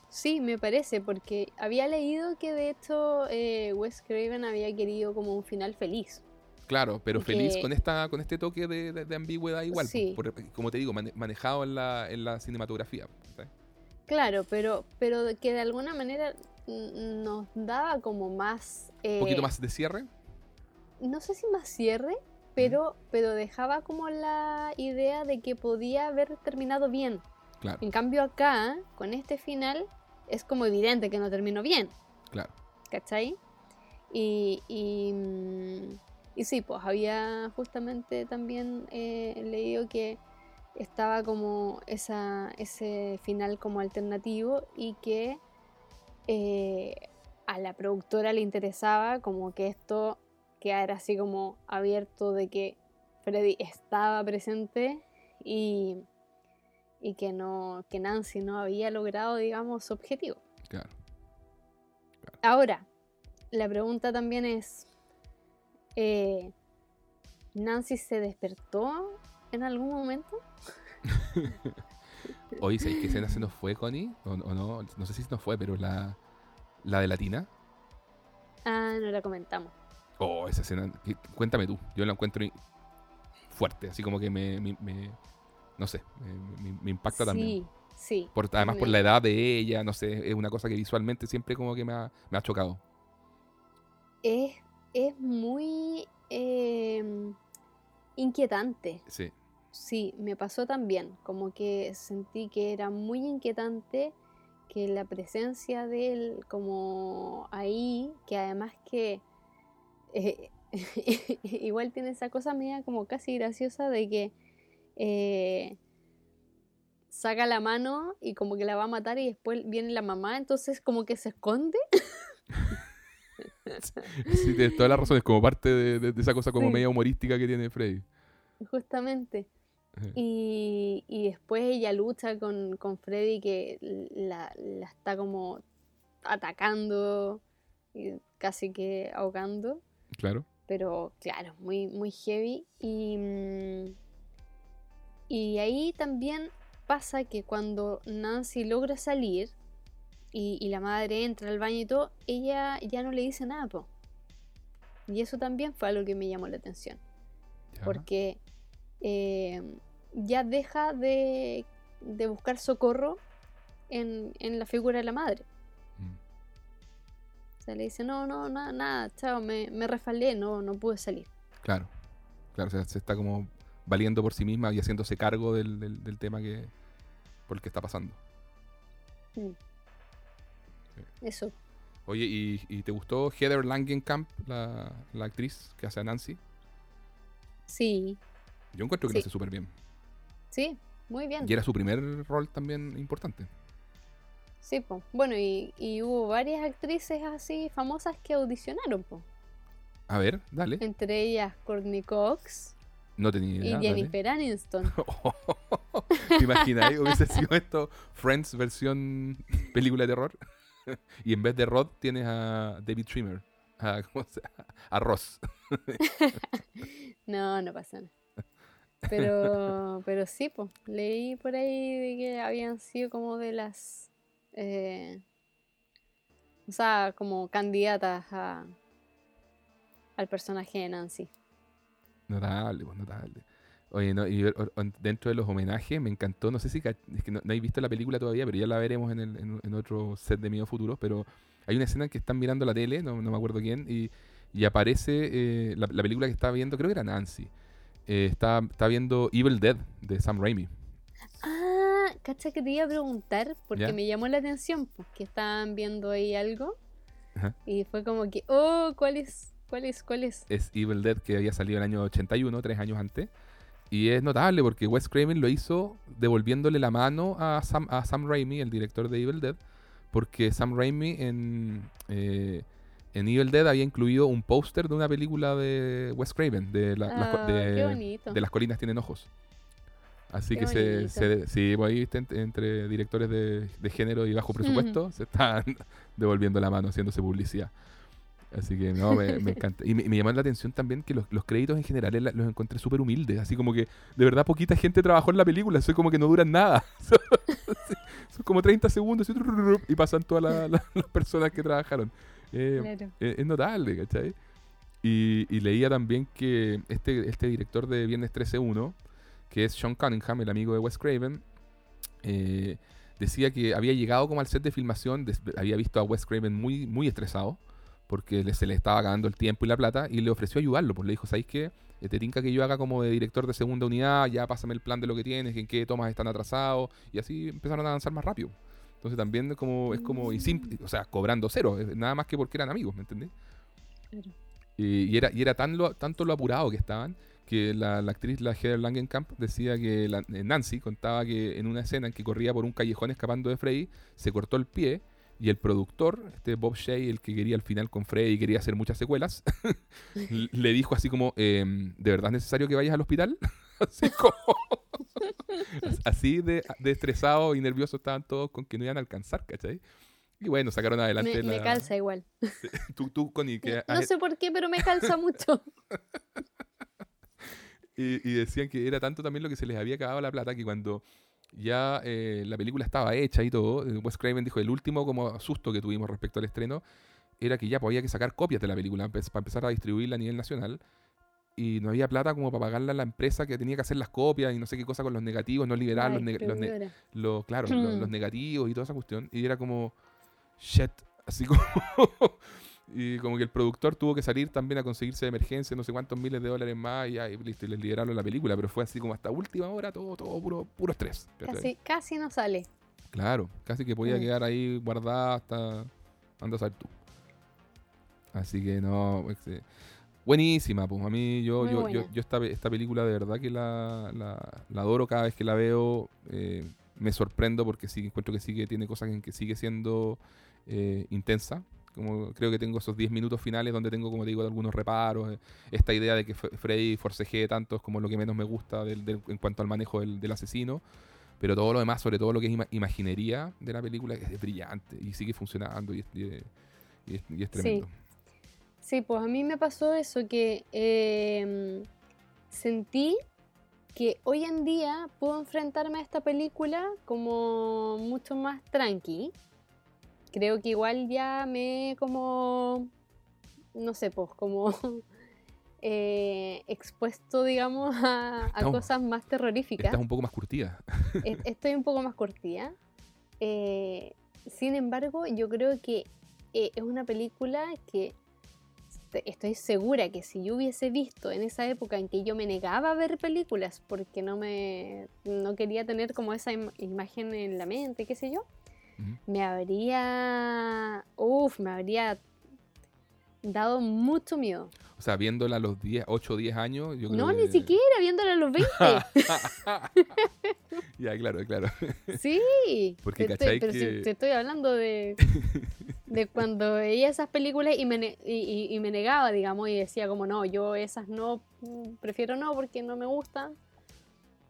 Sí, me parece, porque había leído que de hecho eh, Wes Craven había querido como un final feliz. Claro, pero feliz con esta con este toque de, de- de ambigüedad igual. Sí. por- como te digo, mane- manejado en la, en la cinematografía. Claro, pero, pero que de alguna manera mm, nos daba como más... Un eh, poquito más de cierre. No sé si más cierre, pero, pero dejaba como la idea de que podía haber terminado bien. Claro, En cambio acá, con este final, es como evidente que no terminó bien. claro. ¿cachai? Y, y, mm, y sí, pues había justamente también eh, leído que estaba como esa, ese final como alternativo y que eh, a la productora le interesaba como que esto quedara así como abierto de que Freddy estaba presente y, y que no que Nancy no había logrado digamos su objetivo. Claro. Ahora, la pregunta también es, eh, ¿Nancy se despertó en algún momento? (laughs) Oye, ¿sabéis qué escena se nos fue, Connie? ¿O, o no? No sé si se nos fue, pero la, la de Latina. Ah, no la comentamos. Oh, esa escena. Cuéntame tú. Yo la encuentro fuerte, así como que me. me- me- no sé, me, impacta también. Sí, sí. Por, además por la edad de ella, no sé, es una cosa que visualmente siempre como que me ha, me ha chocado. Es, es muy eh, inquietante. Sí, Sí, me pasó también. Como que sentí que era muy inquietante que la presencia de él como ahí, que además que eh, (laughs) igual tiene esa cosa media como casi graciosa de que eh, saca la mano y como que la va a matar y después viene la mamá, entonces como que se esconde. (laughs) sí, tienes todas las razones, como parte de, esa cosa como media humorística que tiene Freddy. Justamente. Y, y, después ella lucha con, con Freddy que la, la, está como atacando y casi que ahogando. Claro. Pero claro, muy, muy heavy. Y, mm, y ahí también pasa que cuando Nancy logra salir y, la madre entra al baño y todo, ella ya no le dice nada, po. Y eso también fue algo que me llamó la atención. Porque eh, ya deja de, de buscar socorro en, en, la figura de la madre. Sea, le dice, no, no, nada, nada, chao, me, me refalé, no, no pude salir. Claro, claro, o sea, se está como valiendo por sí misma y haciéndose cargo del, del, tema que por el que está pasando. Mm. Eso. Oye, ¿y, te gustó Heather Langenkamp, la, la actriz que hace a Nancy? Sí. Yo encuentro que lo hace súper bien. Sí, muy bien. Y era su primer rol también importante. Sí, pues. Bueno, y, y, hubo varias actrices así famosas que audicionaron, pues. A ver, dale. Entre ellas Courtney Cox. No tenía idea. Y Jennifer Aniston. (laughs) ¿Te imaginas? Hubiese sido esto Friends versión película de terror. (laughs) y en vez de Rod tienes a David Trimmer. A, (laughs) a Ross. no, no pasa nada. Pero, pero sí, pues, leí por ahí de que habían sido como de las, eh, o sea, como candidatas a, al personaje de Nancy. Notable, pues notable. Oye, no, y dentro de los homenajes me encantó, no sé si es que no, habéis visto la película todavía, pero ya la veremos en, en, otro set de Miedo Futuros, pero hay una escena en que están mirando la tele, no, no me acuerdo quién, y, y aparece eh, la, la, película que estaba viendo, creo que era Nancy, eh, está, está, viendo Evil Dead de Sam Raimi. Cacha que te iba a preguntar, porque me llamó la atención, porque estaban viendo ahí algo. Y fue como que, oh, ¿cuál es? ¿Cuál es? ¿Cuál es? Es Evil Dead que había salido en el año 81, tres años antes. Y es notable porque Wes Craven lo hizo devolviéndole la mano a Sam, a Sam Raimi, el director de Evil Dead, porque Sam Raimi en, eh, en Evil Dead había incluido un póster de una película de Wes Craven, de, la, ah, de, Las colinas tienen ojos. Así que se, se, sí, pues ahí entre, directores de, género y bajo presupuesto se están (laughs) devolviendo la mano, haciéndose publicidad. Así que no, me, (laughs) encanta. Y me, me, llamó la atención también que los, créditos en general los encontré súper humildes. Así como que de verdad poquita gente trabajó en la película. Soy como que no duran nada. (laughs) Son como 30 segundos y, pasan todas las personas que trabajaron. Eh, eh, es notable, ¿cachai? Y, leía también que este, este director de Viernes 13-1, que es Sean Cunningham, el amigo de Wes Craven, eh, decía que había llegado como al set de filmación, había visto a Wes Craven muy, muy estresado, porque se le estaba acabando el tiempo y la plata, y le ofreció ayudarlo. Pues le dijo, ¿sabéis qué? Te tinca que yo haga como de director de segunda unidad, ya pásame el plan de lo que tienes, en qué tomas están atrasados, y así empezaron a avanzar más rápido. Entonces también como, es como, y simple, o sea, cobrando cero, nada más que porque eran amigos, ¿me entendés? Y, era, y era tan lo, tanto lo apurado que estaban que la, actriz, la Heather Langenkamp, decía que eh, Nancy contaba que en una escena en que corría por un callejón escapando de Freddy, se cortó el pie y el productor, este Bob Shea, el que quería al final con Freddy y quería hacer muchas secuelas, (laughs) le dijo así como, em, ¿de verdad es necesario que vayas al hospital? (laughs) así como... (laughs) Así de, estresado y nervioso estaban todos con que no iban a alcanzar, ¿cachai? Y bueno, sacaron adelante. Me, me calza igual. tú, tú, Connie, que no, sé por qué, pero me calza mucho. Y, decían que era tanto también lo que se les había acabado la plata que cuando ya eh, la película estaba hecha y todo, eh, Wes Craven dijo: el último como susto que tuvimos respecto al estreno era que ya podía que sacar copias de la película para empezar a distribuirla a nivel nacional y no había plata como para pagarle a la empresa que tenía que hacer las copias y no sé qué cosa con los negativos, no liberar los, los, claro, (clears throat) los, negativos y toda esa cuestión. Y era como, shit, así como... y como que el productor tuvo que salir también a conseguirse de emergencia no sé cuántos miles de dólares más y, y listo, y les liberaron la película, pero fue así como hasta última hora, todo, todo puro, puro estrés. Casi, casi no sale. Claro, casi que podía mm. quedar ahí guardada hasta... Anda a tú. Así que no... Este, Buenísima, pues a mí yo, yo, yo, yo esta, esta película de verdad que la, la, la adoro cada vez que la veo. eh, me sorprendo porque sí encuentro que sigue, tiene cosas en que sigue siendo eh, intensa. Como creo que tengo esos 10 minutos finales donde tengo, como te digo, algunos reparos. eh, esta idea de que Freddy forcejee tanto es como lo que menos me gusta del- del- en cuanto al manejo del, del asesino. Pero todo lo demás, sobre todo lo que es ima- imaginería de la película, es, brillante y sigue funcionando y es, y es- y es- y es Sí. tremendo. Sí, pues a mí me pasó eso que em, sentí que hoy en día puedo enfrentarme a esta película como mucho más tranqui. Creo que igual ya me he como, no sé, pues como (laughs) eh, expuesto, digamos, a, cosas más terroríficas. Estás un poco más curtida. (laughs) E- Estoy un poco más cortía. Eh, sin embargo, yo creo que eh, es una película que estoy segura que si yo hubiese visto en esa época en que yo me negaba a ver películas porque no me no quería tener como esa im- imagen en la mente, qué sé yo, Me habría uf, me habría dado mucho miedo. O sea, viéndola a los 10, 8 o 10 años, yo creo No, que- ni siquiera viéndola a los 20. (laughs) ya, claro, claro. (laughs) Sí, Porque te estoy, pero si te estoy hablando de, de (laughs) cuando veía esas películas y me, y, y- y me negaba, digamos, y decía como, no, yo esas no, prefiero no porque no me gustan.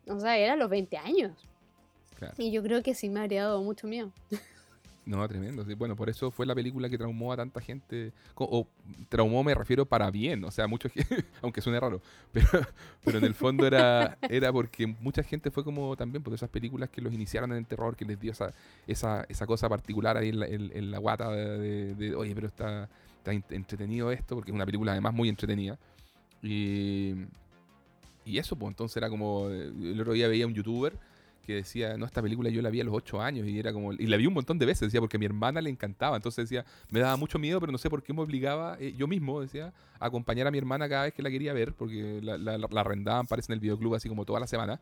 O sea, era a los 20 años. Claro. Y yo creo que sí me habría dado mucho miedo. No, tremendo. Bueno, por eso fue la película que traumó a tanta gente. O, traumó me refiero para bien, o sea, mucho, (laughs) aunque suene raro, pero, (laughs) pero en el fondo era, (laughs) era porque mucha gente fue como también por esas películas que los iniciaron en el terror, que les dio esa, esa, esa cosa particular ahí en la, en- en la guata de, de- de, oye, pero está, está entretenido esto, porque es una película además muy entretenida. Y, y eso, pues entonces era como, eh, el otro día veía un youtuber que decía, no, esta película yo la vi a los 8 años y era como, y la vi un montón de veces, decía, porque a mi hermana le encantaba, entonces decía, me daba mucho miedo, pero no sé por qué me obligaba, eh, yo mismo, decía, a acompañar a mi hermana cada vez que la quería ver, porque la, la, la arrendaban, parece, en el videoclub así como toda la semana.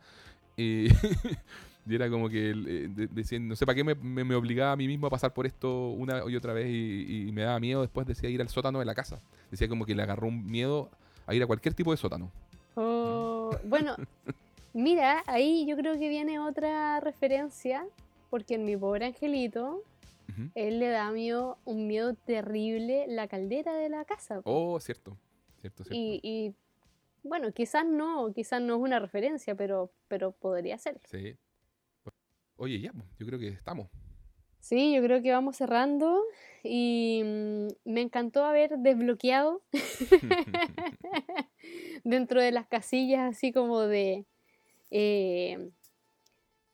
Y, (laughs) y era como que eh, de- decían, no sé para qué me, me- me obligaba a mí mismo a pasar por esto una y otra vez y, y me daba miedo después decía ir al sótano de la casa. Decía como que le agarró un miedo a ir a cualquier tipo de sótano. Oh, bueno, (laughs) mira, ahí yo creo que viene otra referencia, porque en mi pobre angelito, él le da miedo, un miedo terrible la caldera de la casa. Oh, cierto, cierto, cierto. Y, y, bueno, quizás no, quizás no es una referencia, pero, pero podría ser. Sí. Oye, ya, pues, yo creo que estamos. Sí, yo creo que vamos cerrando y mm, me encantó haber desbloqueado (laughs) (laughs) dentro de las casillas así como de, eh,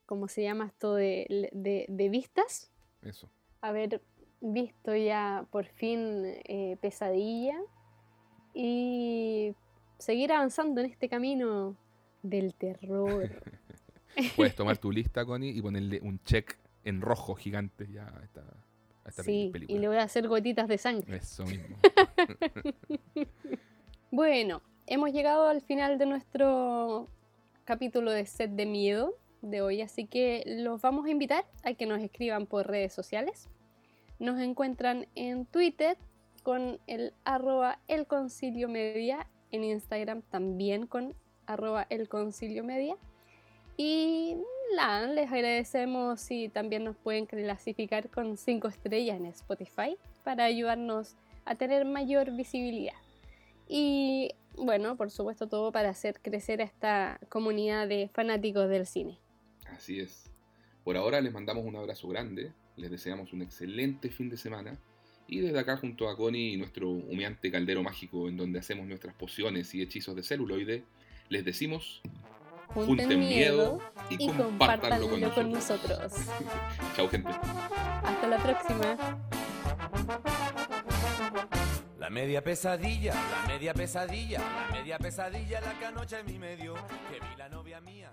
¿cómo se llama esto? De, de- de vistas. Eso. Haber visto ya por fin eh, pesadilla y seguir avanzando en este camino del terror. (laughs) Puedes tomar (laughs) tu lista, Connie, y ponerle un check en rojo gigante ya a esta, a esta Sí, película. y le voy a hacer gotitas de sangre. Eso mismo. (laughs) Bueno, hemos llegado al final de nuestro capítulo de set de miedo de hoy, así que los vamos a invitar a que nos escriban por redes sociales. Nos encuentran en Twitter con el arroba el concilio media, en Instagram también con arroba el concilio media. Y nada, les agradecemos si también nos pueden clasificar con 5 estrellas en Spotify para ayudarnos a tener mayor visibilidad. Y bueno, por supuesto todo para hacer crecer a esta comunidad de fanáticos del cine. Así es. Por ahora les mandamos un abrazo grande, les deseamos un excelente fin de semana y desde acá junto a Connie y nuestro humeante caldero mágico en donde hacemos nuestras pociones y hechizos de celuloide, les decimos Junten miedo y, compártanlo con con nosotros. (laughs) Chao gente. Hasta la próxima. Media pesadilla, la media pesadilla, la media pesadilla, la que anoche en mi medio, que vi la novia mía,